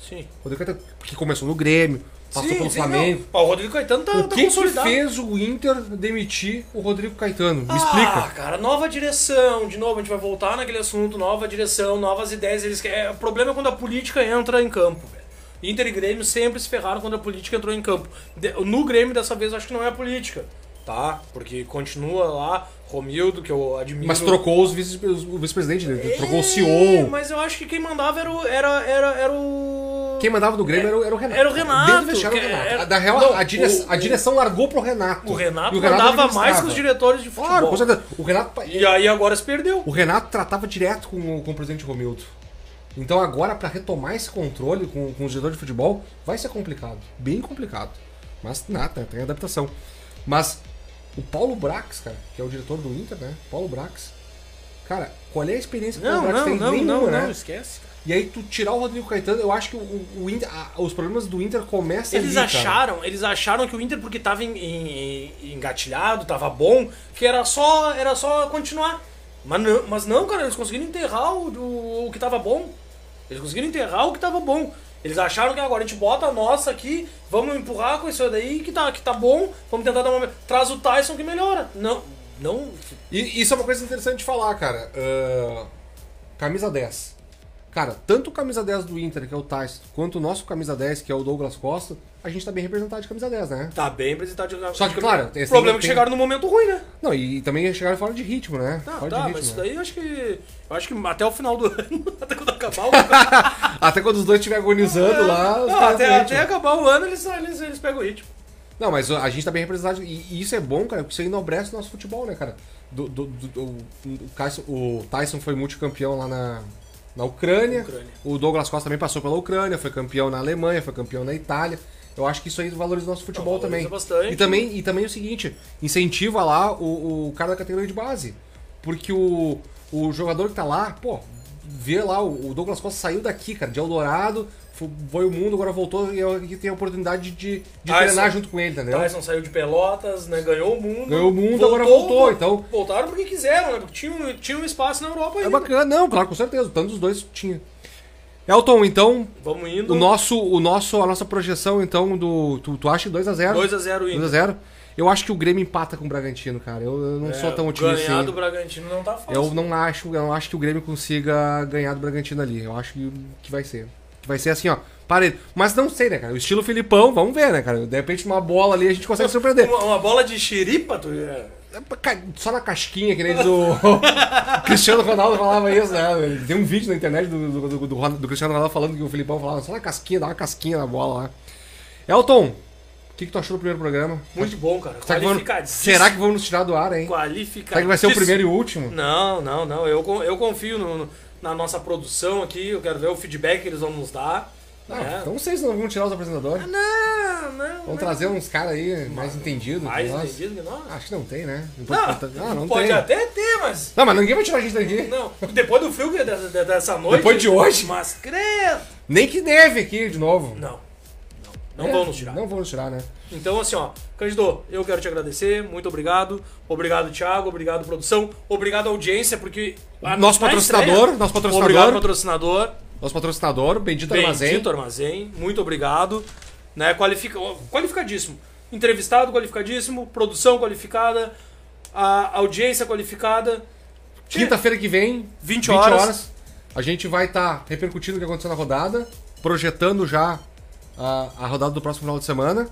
Sim. Rodrigo Caetano, que começou no Grêmio, passou sim, pelo sim, Flamengo. não. O Rodrigo Caetano tá, O tá que, que fez o Inter demitir o Rodrigo Caetano? Me Ah, explica. cara, nova direção. De novo, a gente vai voltar naquele assunto. Nova direção, novas ideias. Eles querem- O problema é quando a política entra em campo, velho. Inter e Grêmio sempre se ferraram quando a política entrou em campo. De- No Grêmio, dessa vez, eu acho que não é a política. Tá? Porque continua lá, Romildo, que eu admiro. Mas trocou os vice- o vice-presidente, né? trocou o É, CEO. Mas eu acho que quem mandava era o. Era, era, era o... Quem mandava do Grêmio era, o- era o Renato. Era o Renato, Dentro do vestiário era o Renato. era- Da real, Não, a, dire- o- a direção largou pro Renato. O Renato E mandava mais que os diretores de futebol. Claro, com certeza. O Renato, E aí agora se perdeu. o Renato tratava direto com, o- com o presidente Romildo. Então agora, pra retomar esse controle com, com os diretores de futebol, vai ser complicado. Bem complicado. Mas nada, tem adaptação. Mas o Paulo Brax, cara, que é o diretor do Inter, né? Paulo Brax. Cara, qual é a experiência que o Não, Paulo Brax não, tem? não, Nenhuma, não, né? não, esquece. cara. E aí tu tirar o Rodrigo Caetano, eu acho que o, o Inter, a- os problemas do Inter começam Eles ali, cara. acharam, eles acharam que o Inter, porque tava em- em- engatilhado, tava bom, que era só, era só continuar. Mas não, mas não, cara, eles conseguiram enterrar o, o, o que tava bom. Eles conseguiram enterrar o que tava bom. Eles acharam que agora a gente bota a nossa aqui, vamos empurrar com isso daí que tá, que tá bom, vamos tentar dar uma. Traz o Tyson que melhora. Não, não. E isso é uma coisa interessante de falar, cara. Ah, camisa 10. Cara, tanto o camisa 10 do Inter, que é o Tyson, quanto o nosso camisa 10, que é o Douglas Costa, a gente tá bem representado de camisa 10, né? Tá bem apresentado. Só que, claro, o esse problema é que chegaram no momento ruim, né? Não, e, também chegaram fora de ritmo, né? Tá, fora tá, de mas ritmo, isso né? daí eu acho que. Eu acho que até o final do *laughs* ano, até quando acabar o *laughs* Até quando os dois estiverem agonizando lá, os Não, até, até ritmo. acabar o ano eles, eles, eles pegam o ritmo. Não, mas a gente tá bem representado. E, e isso é bom, cara, porque isso enobrece o nosso futebol, né, cara? Do, do- do- do- o, Tyson, o Tyson foi multicampeão lá na, na Ucrânia. Ucrânia. O Douglas Costa também passou pela Ucrânia, foi campeão na Alemanha, foi campeão na Itália. Eu acho que isso aí valoriza o nosso futebol também. bastante. E também, e também o seguinte, incentiva lá o, o cara da categoria de base. Porque o, o jogador que tá lá, pô, vê lá, o Douglas Costa saiu daqui, cara, de Eldorado, foi o mundo, agora voltou e eu aqui tem a oportunidade de, de Tyson. treinar junto com ele, entendeu? Tyson saiu de Pelotas, né? Ganhou o mundo. Ganhou o mundo, agora voltou, então- Voltaram porque quiseram, né? Porque tinha, um- tinha um espaço na Europa É ainda. bacana, não, claro, com certeza. Tanto dos dois tinha. Elton, então, Vamos indo. o nosso, o nosso, a nossa projeção, então, do. Tu, tu acha 2x0? 2x0 Inter. 2x0? Eu acho que o Grêmio empata com o Bragantino, cara. Eu, eu não sou tão otimista. Ganhar assim. do Bragantino não tá fácil. Eu não acho, eu não acho que o Grêmio consiga ganhar do Bragantino ali. Eu acho que, que vai ser. Que vai ser assim, ó. Parede. Mas não sei, né, cara? O estilo Filipão, vamos ver, né, cara? De repente uma bola ali a gente consegue surpreender. Uma, uma bola de xiripa, tu... é. Só na casquinha, que nem diz o *laughs* Cristiano Ronaldo falava isso, né? Tem um vídeo na internet do, do, do- do do Cristiano Ronaldo falando que o Filipão falava só na casquinha, dá uma casquinha na bola lá. Elton, o que, que tu achou do primeiro programa? Muito bom, cara. Será que, vão, Qualificadíssimo. será que vão nos tirar do ar, hein? Qualificadíssimo. Será que vai ser o primeiro e o último? Não, não, não. Eu, eu confio no- na nossa produção aqui. Eu quero ver o feedback que eles vão nos dar. Não, né? então vocês não vão tirar os apresentadores. Não, não. Vão trazer uns caras aí mais entendidos. Mais que nós. entendido que nós. Acho que não tem, né? Não, Não, pode- ah, não pode tem. até ter, mas. Não, mas ninguém vai tirar a gente daqui. Não, depois do frio é dessa, dessa noite. Depois de hoje? Mas credo. Nem que neve aqui de novo. Não. Não, É, vão nos tirar. Não vão nos tirar, né? Então, assim, ó, Cândido, eu quero te agradecer, muito obrigado. Obrigado, Thiago, obrigado, produção. Obrigado, audiência, porque. Nosso na patrocinador, estreia- nosso patrocinador. Obrigado, patrocinador. Nosso patrocinador, Bendito Armazém. Bendito Armazém, muito obrigado. Né, qualifica, qualificadíssimo. Entrevistado qualificadíssimo, produção qualificada, a audiência qualificada. Quinta-feira que vem, 20 horas. a gente vai estar repercutindo o que aconteceu na rodada, projetando já a, a rodada do próximo final de semana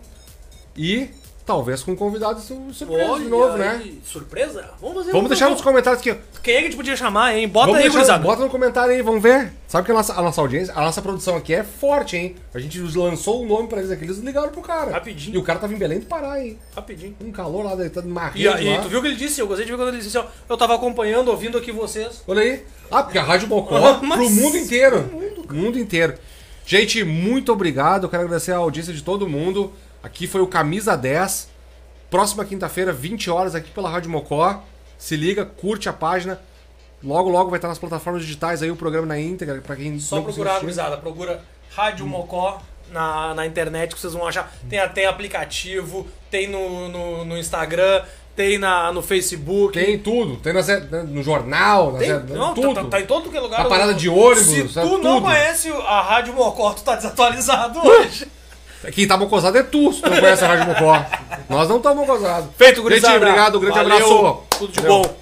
e talvez com convidados su- surpresa Olha de novo, né? Surpresa? Vamos fazer Vamos deixar nos comentários aqui. Quem é que a gente podia chamar, hein? Bota Vamos aí, deixar- bota no comentário aí, vamos ver. Sabe que a nossa, a nossa audiência, a nossa produção aqui é forte, hein? A gente lançou o nome pra eles aqui, eles ligaram pro cara. Rapidinho. E o cara tava em Belém do Pará, hein? Rapidinho. Um calor lá, deitado numa E, e tu viu o que ele disse? Eu gostei de ver quando ele disse, ó, eu tava acompanhando, ouvindo aqui vocês. Olha aí. Ah, porque a Rádio *laughs* Mas- pro mundo inteiro. mundo inteiro. Gente, muito obrigado. Eu quero agradecer a audiência de todo mundo. Aqui foi o Camisa 10. Próxima quinta-feira, 20 horas, aqui pela Rádio Mocó. Se liga, curte a página. Logo, logo vai estar nas plataformas digitais aí o programa na íntegra, pra quem Só não procurar, gurizada, procura Rádio Mocó na, na internet que vocês vão achar. Tem até aplicativo, tem no, no, no Instagram, tem na, no Facebook. Tem tudo. Tem na Zé- no jornal, na Tem- não, tudo. Tá, tá em todo que é lugar. A parada de ônibus, Se tu não tudo. conhece a Rádio Mocó, tu tá desatualizado hoje. Quem tá mocosado é tu, se tu não conhece a Rádio Mocó. Nós não estamos mocosados. Feito, gurizada. Gente, obrigado, um grande Valeu, abraço. Tudo de Valeu. bom.